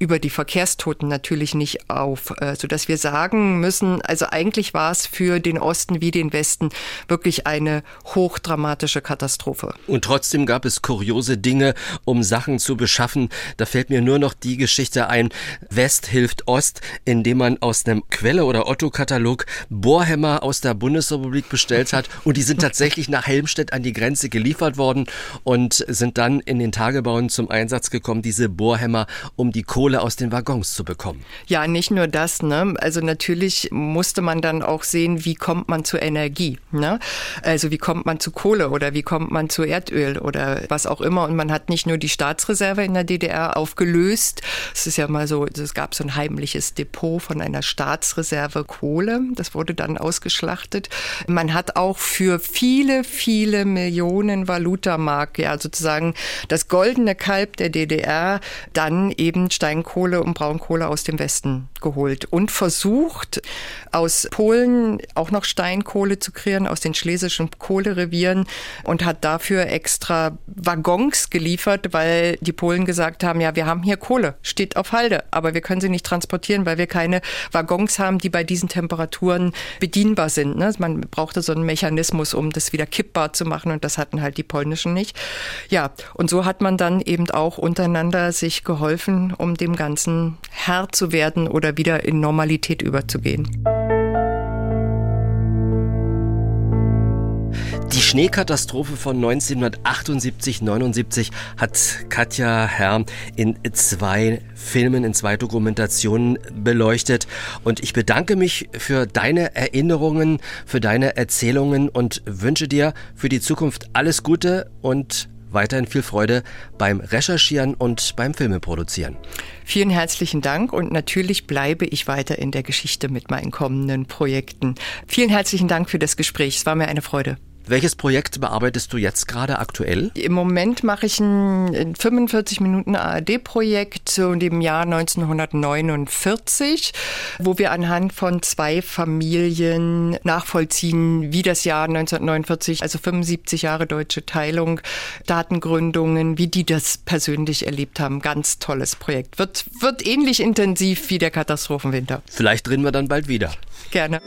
über die Verkehrstoten natürlich nicht auf, äh, sodass wir sagen müssen, also eigentlich war es für den Osten wie den Westen wirklich eine hochdramatische Katastrophe. Und trotzdem gab es kuriose Dinge, um Sachen zu beschaffen. Da fällt mir nur noch die Geschichte ein, West hilft Ost, indem man aus einem Quelle- oder Otto-Katalog Bohrhämmer aus der Bundesrepublik bestellt hat und die sind tatsächlich nach Helmstedt an die Grenze geliefert worden und sind dann in den Tagebauen zum Einsatz gekommen. Diese Bohrhämmer, um die Kohle aus den Waggons zu bekommen. Ja, nicht nur das. Ne? Also natürlich musste man dann auch sehen, wie kommt man zu Energie. Ne? Also wie kommt man zu Kohle oder wie kommt man zu Erdöl oder was auch immer. Und man hat nicht nur die Staatsreserve in der DDR aufgelöst. Es ist ja mal so, es gab so ein heimliches Depot von einer Staatsreserve Kohle. Das wurde dann ausgeschlachtet. Man hat auch für viele, viele Millionen Valutamark, ja sozusagen das goldene Kalb der DDR, dann eben Steinkohle und Braunkohle aus dem Westen geholt und versucht, aus Polen auch noch Steinkohle zu kreieren, aus den schlesischen Kohlerevieren und hat dafür extra Waggons geliefert, weil die Polen gesagt haben, ja, wir haben hier Kohle, steht auf Halde, aber wir können sie nicht transportieren, weil wir keine Waggons haben, die bei diesen Temperaturen bedienbar sind. Ne? Man brauchte so einen Mechanismus, um das wieder kippbar zu machen und das hatten halt die polnischen nicht. Ja, und so hat man dann eben auch untereinander sich geholfen, um dem Ganzen Herr zu werden oder wieder in Normalität überzugehen. Die Schneekatastrophe von 1978-79 hat Katja Herr in zwei Filmen, in zwei Dokumentationen beleuchtet. Und ich bedanke mich für deine Erinnerungen, für deine Erzählungen und wünsche dir für die Zukunft alles Gute und weiterhin viel Freude beim Recherchieren und beim Filmeproduzieren. Vielen herzlichen Dank und natürlich bleibe ich weiter in der Geschichte mit meinen kommenden Projekten. Vielen herzlichen Dank für das Gespräch. Es war mir eine Freude. Welches Projekt bearbeitest du jetzt gerade aktuell? Im Moment mache ich ein 45 Minuten ARD-Projekt zu dem Jahr 1949, wo wir anhand von zwei Familien nachvollziehen, wie das Jahr 1949, also 75 Jahre deutsche Teilung, Datengründungen, wie die das persönlich erlebt haben. Ganz tolles Projekt. Wird, wird ähnlich intensiv wie der Katastrophenwinter. Vielleicht drehen wir dann bald wieder. Gerne.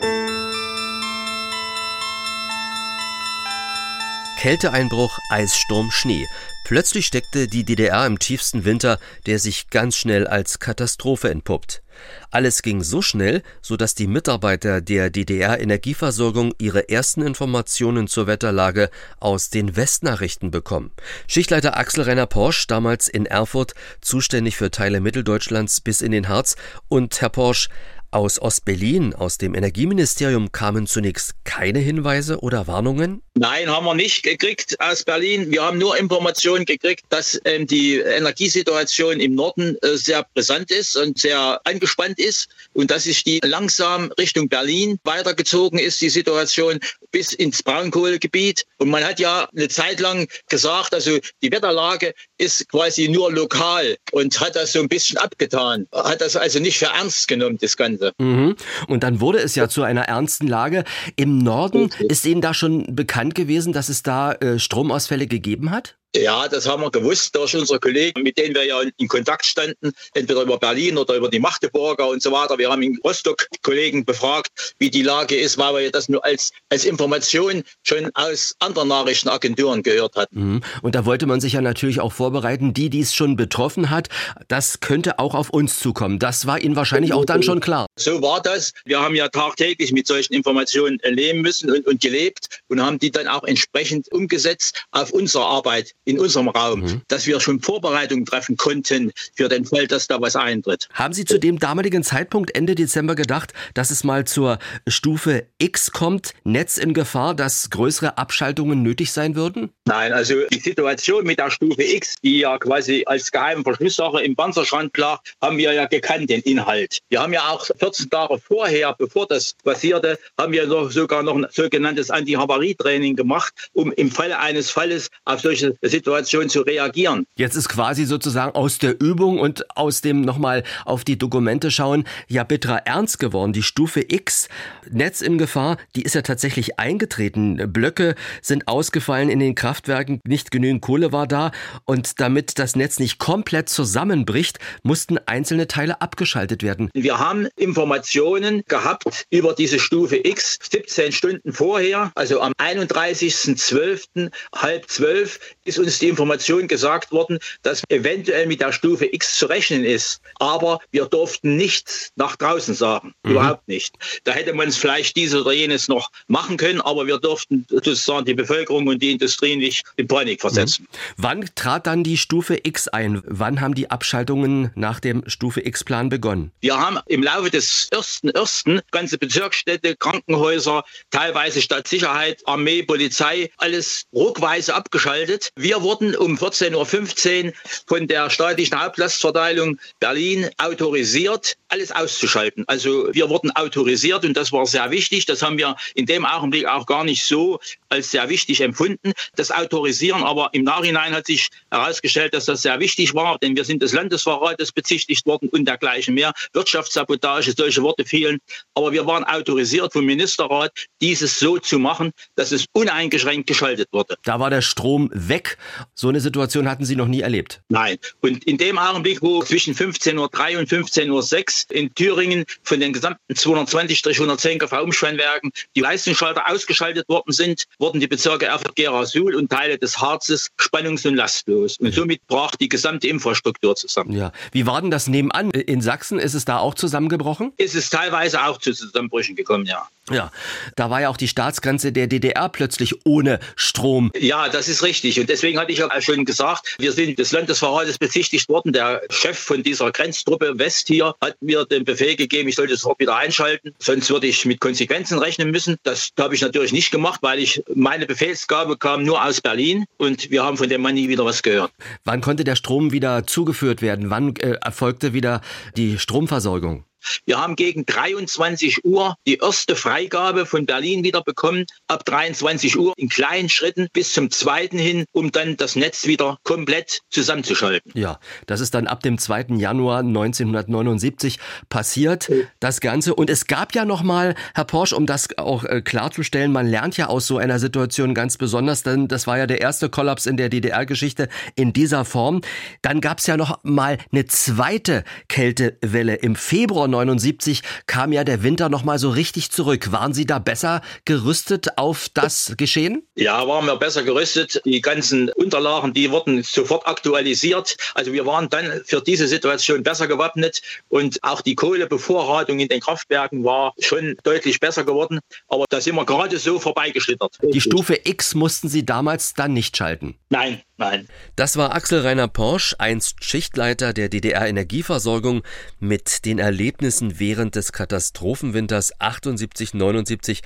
Kälteeinbruch, Eissturm, Schnee. Plötzlich steckte die DDR im tiefsten Winter, der sich ganz schnell als Katastrophe entpuppt. Alles ging so schnell, so dass die Mitarbeiter der DDR Energieversorgung ihre ersten Informationen zur Wetterlage aus den Westnachrichten bekommen. Schichtleiter Axel Renner Porsch, damals in Erfurt, zuständig für Teile Mitteldeutschlands bis in den Harz. Und Herr Porsch, aus Ostberlin, aus dem Energieministerium kamen zunächst keine Hinweise oder Warnungen? Nein, haben wir nicht gekriegt aus Berlin. Wir haben nur Informationen gekriegt, dass ähm, die Energiesituation im Norden äh, sehr brisant ist und sehr angespannt ist und dass sich die langsam Richtung Berlin weitergezogen ist, die Situation bis ins Braunkohlegebiet. Und man hat ja eine Zeit lang gesagt, also die Wetterlage ist quasi nur lokal und hat das so ein bisschen abgetan, hat das also nicht für ernst genommen, das Ganze. Ende. Mhm. Und dann wurde es ja zu einer ernsten Lage. Im Norden ist Ihnen da schon bekannt gewesen, dass es da äh, Stromausfälle gegeben hat? Ja, das haben wir gewusst durch unsere Kollegen, mit denen wir ja in Kontakt standen, entweder über Berlin oder über die Magdeburger und so weiter. Wir haben in Rostock Kollegen befragt, wie die Lage ist, weil wir das nur als, als Information schon aus anderen Nachrichtenagenturen gehört hatten. Mhm. Und da wollte man sich ja natürlich auch vorbereiten, die, die es schon betroffen hat, das könnte auch auf uns zukommen. Das war Ihnen wahrscheinlich auch dann schon klar. So war das. Wir haben ja tagtäglich mit solchen Informationen leben müssen und, und gelebt und haben die dann auch entsprechend umgesetzt auf unsere Arbeit in unserem Raum, mhm. dass wir schon Vorbereitungen treffen konnten für den Fall, dass da was eintritt. Haben Sie zu dem damaligen Zeitpunkt Ende Dezember gedacht, dass es mal zur Stufe X kommt, Netz in Gefahr, dass größere Abschaltungen nötig sein würden? Nein, also die Situation mit der Stufe X, die ja quasi als geheime Verschlusssache im Panzerschrank lag, haben wir ja gekannt, den Inhalt. Wir haben ja auch 14 Tage vorher, bevor das passierte, haben wir noch sogar noch ein sogenanntes Anti-Havarie-Training gemacht, um im Falle eines Falles auf solche Situation zu reagieren. Jetzt ist quasi sozusagen aus der Übung und aus dem nochmal auf die Dokumente schauen, ja bitterer ernst geworden. Die Stufe X, Netz in Gefahr, die ist ja tatsächlich eingetreten. Blöcke sind ausgefallen in den Kraftwerken, nicht genügend Kohle war da und damit das Netz nicht komplett zusammenbricht, mussten einzelne Teile abgeschaltet werden. Wir haben Informationen gehabt über diese Stufe X 17 Stunden vorher, also am 31.12. halb zwölf ist uns die Information gesagt worden, dass eventuell mit der Stufe X zu rechnen ist. Aber wir durften nichts nach draußen sagen. Mhm. Überhaupt nicht. Da hätte man es vielleicht dies oder jenes noch machen können, aber wir durften sozusagen die Bevölkerung und die Industrie nicht in Panik versetzen. Mhm. Wann trat dann die Stufe X ein? Wann haben die Abschaltungen nach dem Stufe X-Plan begonnen? Wir haben im Laufe des ersten ersten ganze Bezirksstädte, Krankenhäuser, teilweise Stadtsicherheit, Armee, Polizei, alles ruckweise abgeschaltet. Wir wir wurden um 14.15 Uhr von der staatlichen Hauptlastverteilung Berlin autorisiert, alles auszuschalten. Also wir wurden autorisiert und das war sehr wichtig. Das haben wir in dem Augenblick auch gar nicht so als sehr wichtig empfunden. Das Autorisieren aber im Nachhinein hat sich herausgestellt, dass das sehr wichtig war, denn wir sind des Landesverrates bezichtigt worden und dergleichen mehr. Wirtschaftssabotage, solche Worte fielen. Aber wir waren autorisiert vom Ministerrat, dieses so zu machen, dass es uneingeschränkt geschaltet wurde. Da war der Strom weg so eine Situation hatten Sie noch nie erlebt? Nein. Und in dem Augenblick, wo zwischen 15.03 Uhr und 15.06 Uhr in Thüringen von den gesamten 220-110 kV-Umspannwerken die Leistungsschalter ausgeschaltet worden sind, wurden die Bezirke Erfurt, Gera, Suhl und Teile des Harzes spannungs- und lastlos. Und somit brach die gesamte Infrastruktur zusammen. Ja. Wie war denn das nebenan? In Sachsen ist es da auch zusammengebrochen? Ist es teilweise auch zu Zusammenbrüchen gekommen, ja. Ja, da war ja auch die Staatsgrenze der DDR plötzlich ohne Strom. Ja, das ist richtig. Und deswegen hatte ich ja schon gesagt, wir sind des Landesverrates bezichtigt worden. Der Chef von dieser Grenztruppe West hier hat mir den Befehl gegeben, ich sollte sofort wieder einschalten. Sonst würde ich mit Konsequenzen rechnen müssen. Das habe ich natürlich nicht gemacht, weil ich meine Befehlsgabe kam nur aus Berlin und wir haben von dem Mann nie wieder was gehört. Wann konnte der Strom wieder zugeführt werden? Wann äh, erfolgte wieder die Stromversorgung? Wir haben gegen 23 Uhr die erste Freigabe von Berlin wieder bekommen, ab 23 Uhr in kleinen Schritten bis zum zweiten hin, um dann das Netz wieder komplett zusammenzuschalten. Ja, das ist dann ab dem 2. Januar 1979 passiert, das Ganze. Und es gab ja noch mal, Herr Porsche, um das auch äh, klarzustellen, man lernt ja aus so einer Situation ganz besonders, denn das war ja der erste Kollaps in der DDR-Geschichte in dieser Form. Dann gab es ja noch mal eine zweite Kältewelle im Februar Februar 79 kam ja der Winter noch mal so richtig zurück. Waren Sie da besser gerüstet auf das Geschehen? Ja, waren wir besser gerüstet. Die ganzen Unterlagen, die wurden sofort aktualisiert. Also wir waren dann für diese Situation besser gewappnet und auch die Kohlebevorratung in den Kraftwerken war schon deutlich besser geworden. Aber da sind wir gerade so vorbeigeschlittert. Die Stufe X mussten Sie damals dann nicht schalten? Nein, nein. Das war Axel Rainer Porsch, einst Schichtleiter der DDR Energieversorgung, mit den Erlebnissen während des Katastrophenwinters 78-79.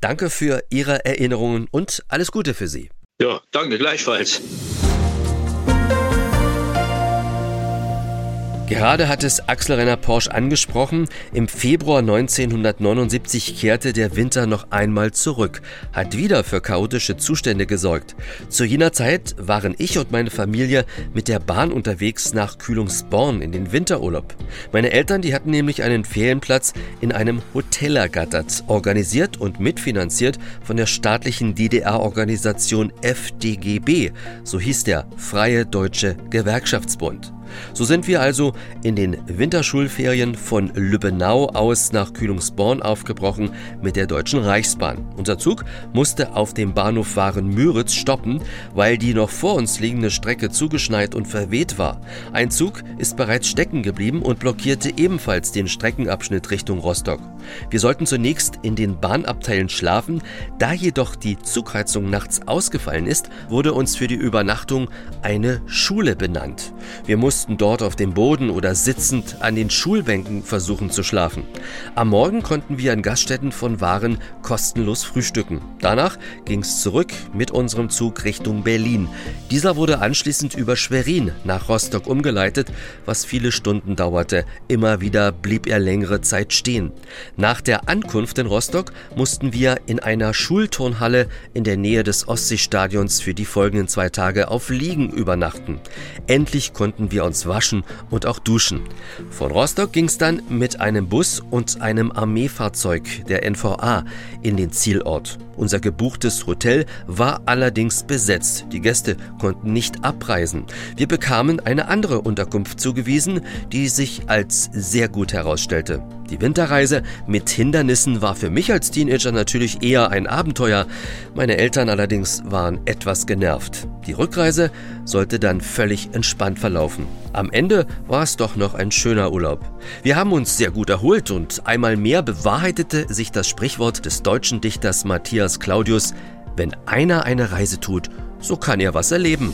Danke für Ihre Erinnerungen und alles Gute für Sie. Ja, danke gleichfalls. Gerade hat es Axel Renner Porsche angesprochen. Im Februar 1979 kehrte der Winter noch einmal zurück, hat wieder für chaotische Zustände gesorgt. Zu jener Zeit waren ich und meine Familie mit der Bahn unterwegs nach Kühlungsborn in den Winterurlaub. Meine Eltern, die hatten nämlich einen Ferienplatz in einem Hotel ergattert, organisiert und mitfinanziert von der staatlichen DDR-Organisation FDGB, so hieß der Freie Deutsche Gewerkschaftsbund. So sind wir also in den Winterschulferien von Lübbenau aus nach Kühlungsborn aufgebrochen mit der Deutschen Reichsbahn. Unser Zug musste auf dem Bahnhof Waren-Müritz stoppen, weil die noch vor uns liegende Strecke zugeschneit und verweht war. Ein Zug ist bereits stecken geblieben und blockierte ebenfalls den Streckenabschnitt Richtung Rostock. Wir sollten zunächst in den Bahnabteilen schlafen, da jedoch die Zugheizung nachts ausgefallen ist, wurde uns für die Übernachtung eine Schule benannt. Wir mussten mussten dort auf dem Boden oder sitzend an den Schulbänken versuchen zu schlafen. Am Morgen konnten wir in Gaststätten von Waren kostenlos frühstücken. Danach ging es zurück mit unserem Zug Richtung Berlin. Dieser wurde anschließend über Schwerin nach Rostock umgeleitet, was viele Stunden dauerte. Immer wieder blieb er längere Zeit stehen. Nach der Ankunft in Rostock mussten wir in einer Schulturnhalle in der Nähe des Ostseestadions für die folgenden zwei Tage auf Liegen übernachten. Endlich konnten wir uns waschen und auch duschen. Von Rostock ging es dann mit einem Bus und einem Armeefahrzeug der NVA in den Zielort. Unser gebuchtes Hotel war allerdings besetzt. Die Gäste konnten nicht abreisen. Wir bekamen eine andere Unterkunft zugewiesen, die sich als sehr gut herausstellte. Die Winterreise mit Hindernissen war für mich als Teenager natürlich eher ein Abenteuer. Meine Eltern allerdings waren etwas genervt. Die Rückreise sollte dann völlig entspannt verlaufen. Am Ende war es doch noch ein schöner Urlaub. Wir haben uns sehr gut erholt und einmal mehr bewahrheitete sich das Sprichwort des deutschen Dichters Matthias Claudius, wenn einer eine Reise tut, so kann er was erleben.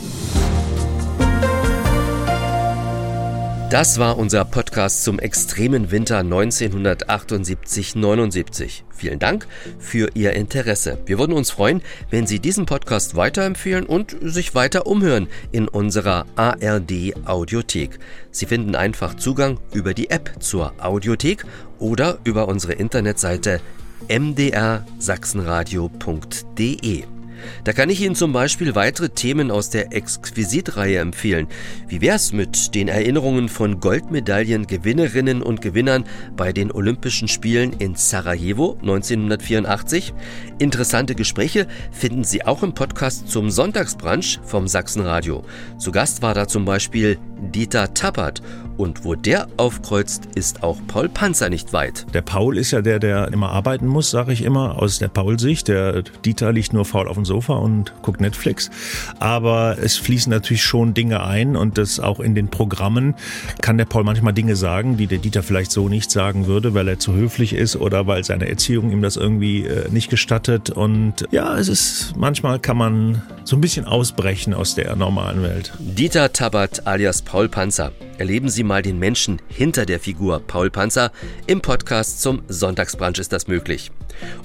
Das war unser Podcast zum extremen Winter 1978-79. Vielen Dank für Ihr Interesse. Wir würden uns freuen, wenn Sie diesen Podcast weiterempfehlen und sich weiter umhören in unserer ARD Audiothek. Sie finden einfach Zugang über die App zur Audiothek oder über unsere Internetseite mdrsachsenradio.de. Da kann ich Ihnen zum Beispiel weitere Themen aus der Exquisit-Reihe empfehlen. Wie wär's mit den Erinnerungen von Goldmedaillengewinnerinnen und Gewinnern bei den Olympischen Spielen in Sarajevo 1984? Interessante Gespräche finden Sie auch im Podcast zum Sonntagsbrunch vom Sachsenradio. Zu Gast war da zum Beispiel Dieter Tappert und wo der aufkreuzt, ist auch Paul Panzer nicht weit. Der Paul ist ja der, der immer arbeiten muss, sage ich immer, aus der Paul-Sicht. Der Dieter liegt nur faul auf dem Sofa und guckt Netflix. Aber es fließen natürlich schon Dinge ein und das auch in den Programmen kann der Paul manchmal Dinge sagen, die der Dieter vielleicht so nicht sagen würde, weil er zu höflich ist oder weil seine Erziehung ihm das irgendwie äh, nicht gestattet. Und ja, es ist, manchmal kann man so ein bisschen ausbrechen aus der normalen Welt. Dieter Tabat alias Paul Panzer. Erleben Sie mal den Menschen hinter der Figur Paul Panzer. Im Podcast zum Sonntagsbrunch ist das möglich.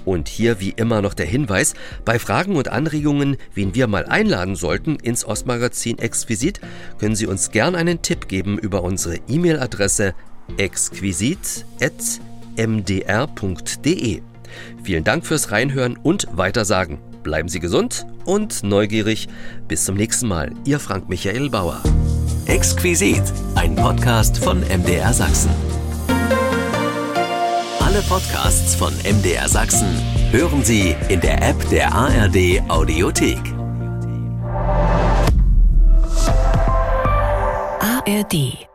Und hier wie immer noch der Hinweis, bei Fragen und Anregungen, wen wir mal einladen sollten ins Ostmagazin Exquisit, können Sie uns gern einen Tipp geben über unsere E-Mail-Adresse exquisit.mdr.de. Vielen Dank fürs Reinhören und Weitersagen. Bleiben Sie gesund und neugierig. Bis zum nächsten Mal. Ihr Frank Michael Bauer. Exquisit, ein Podcast von MDR Sachsen. Alle Podcasts von MDR Sachsen hören Sie in der App der ARD Audiothek. ARD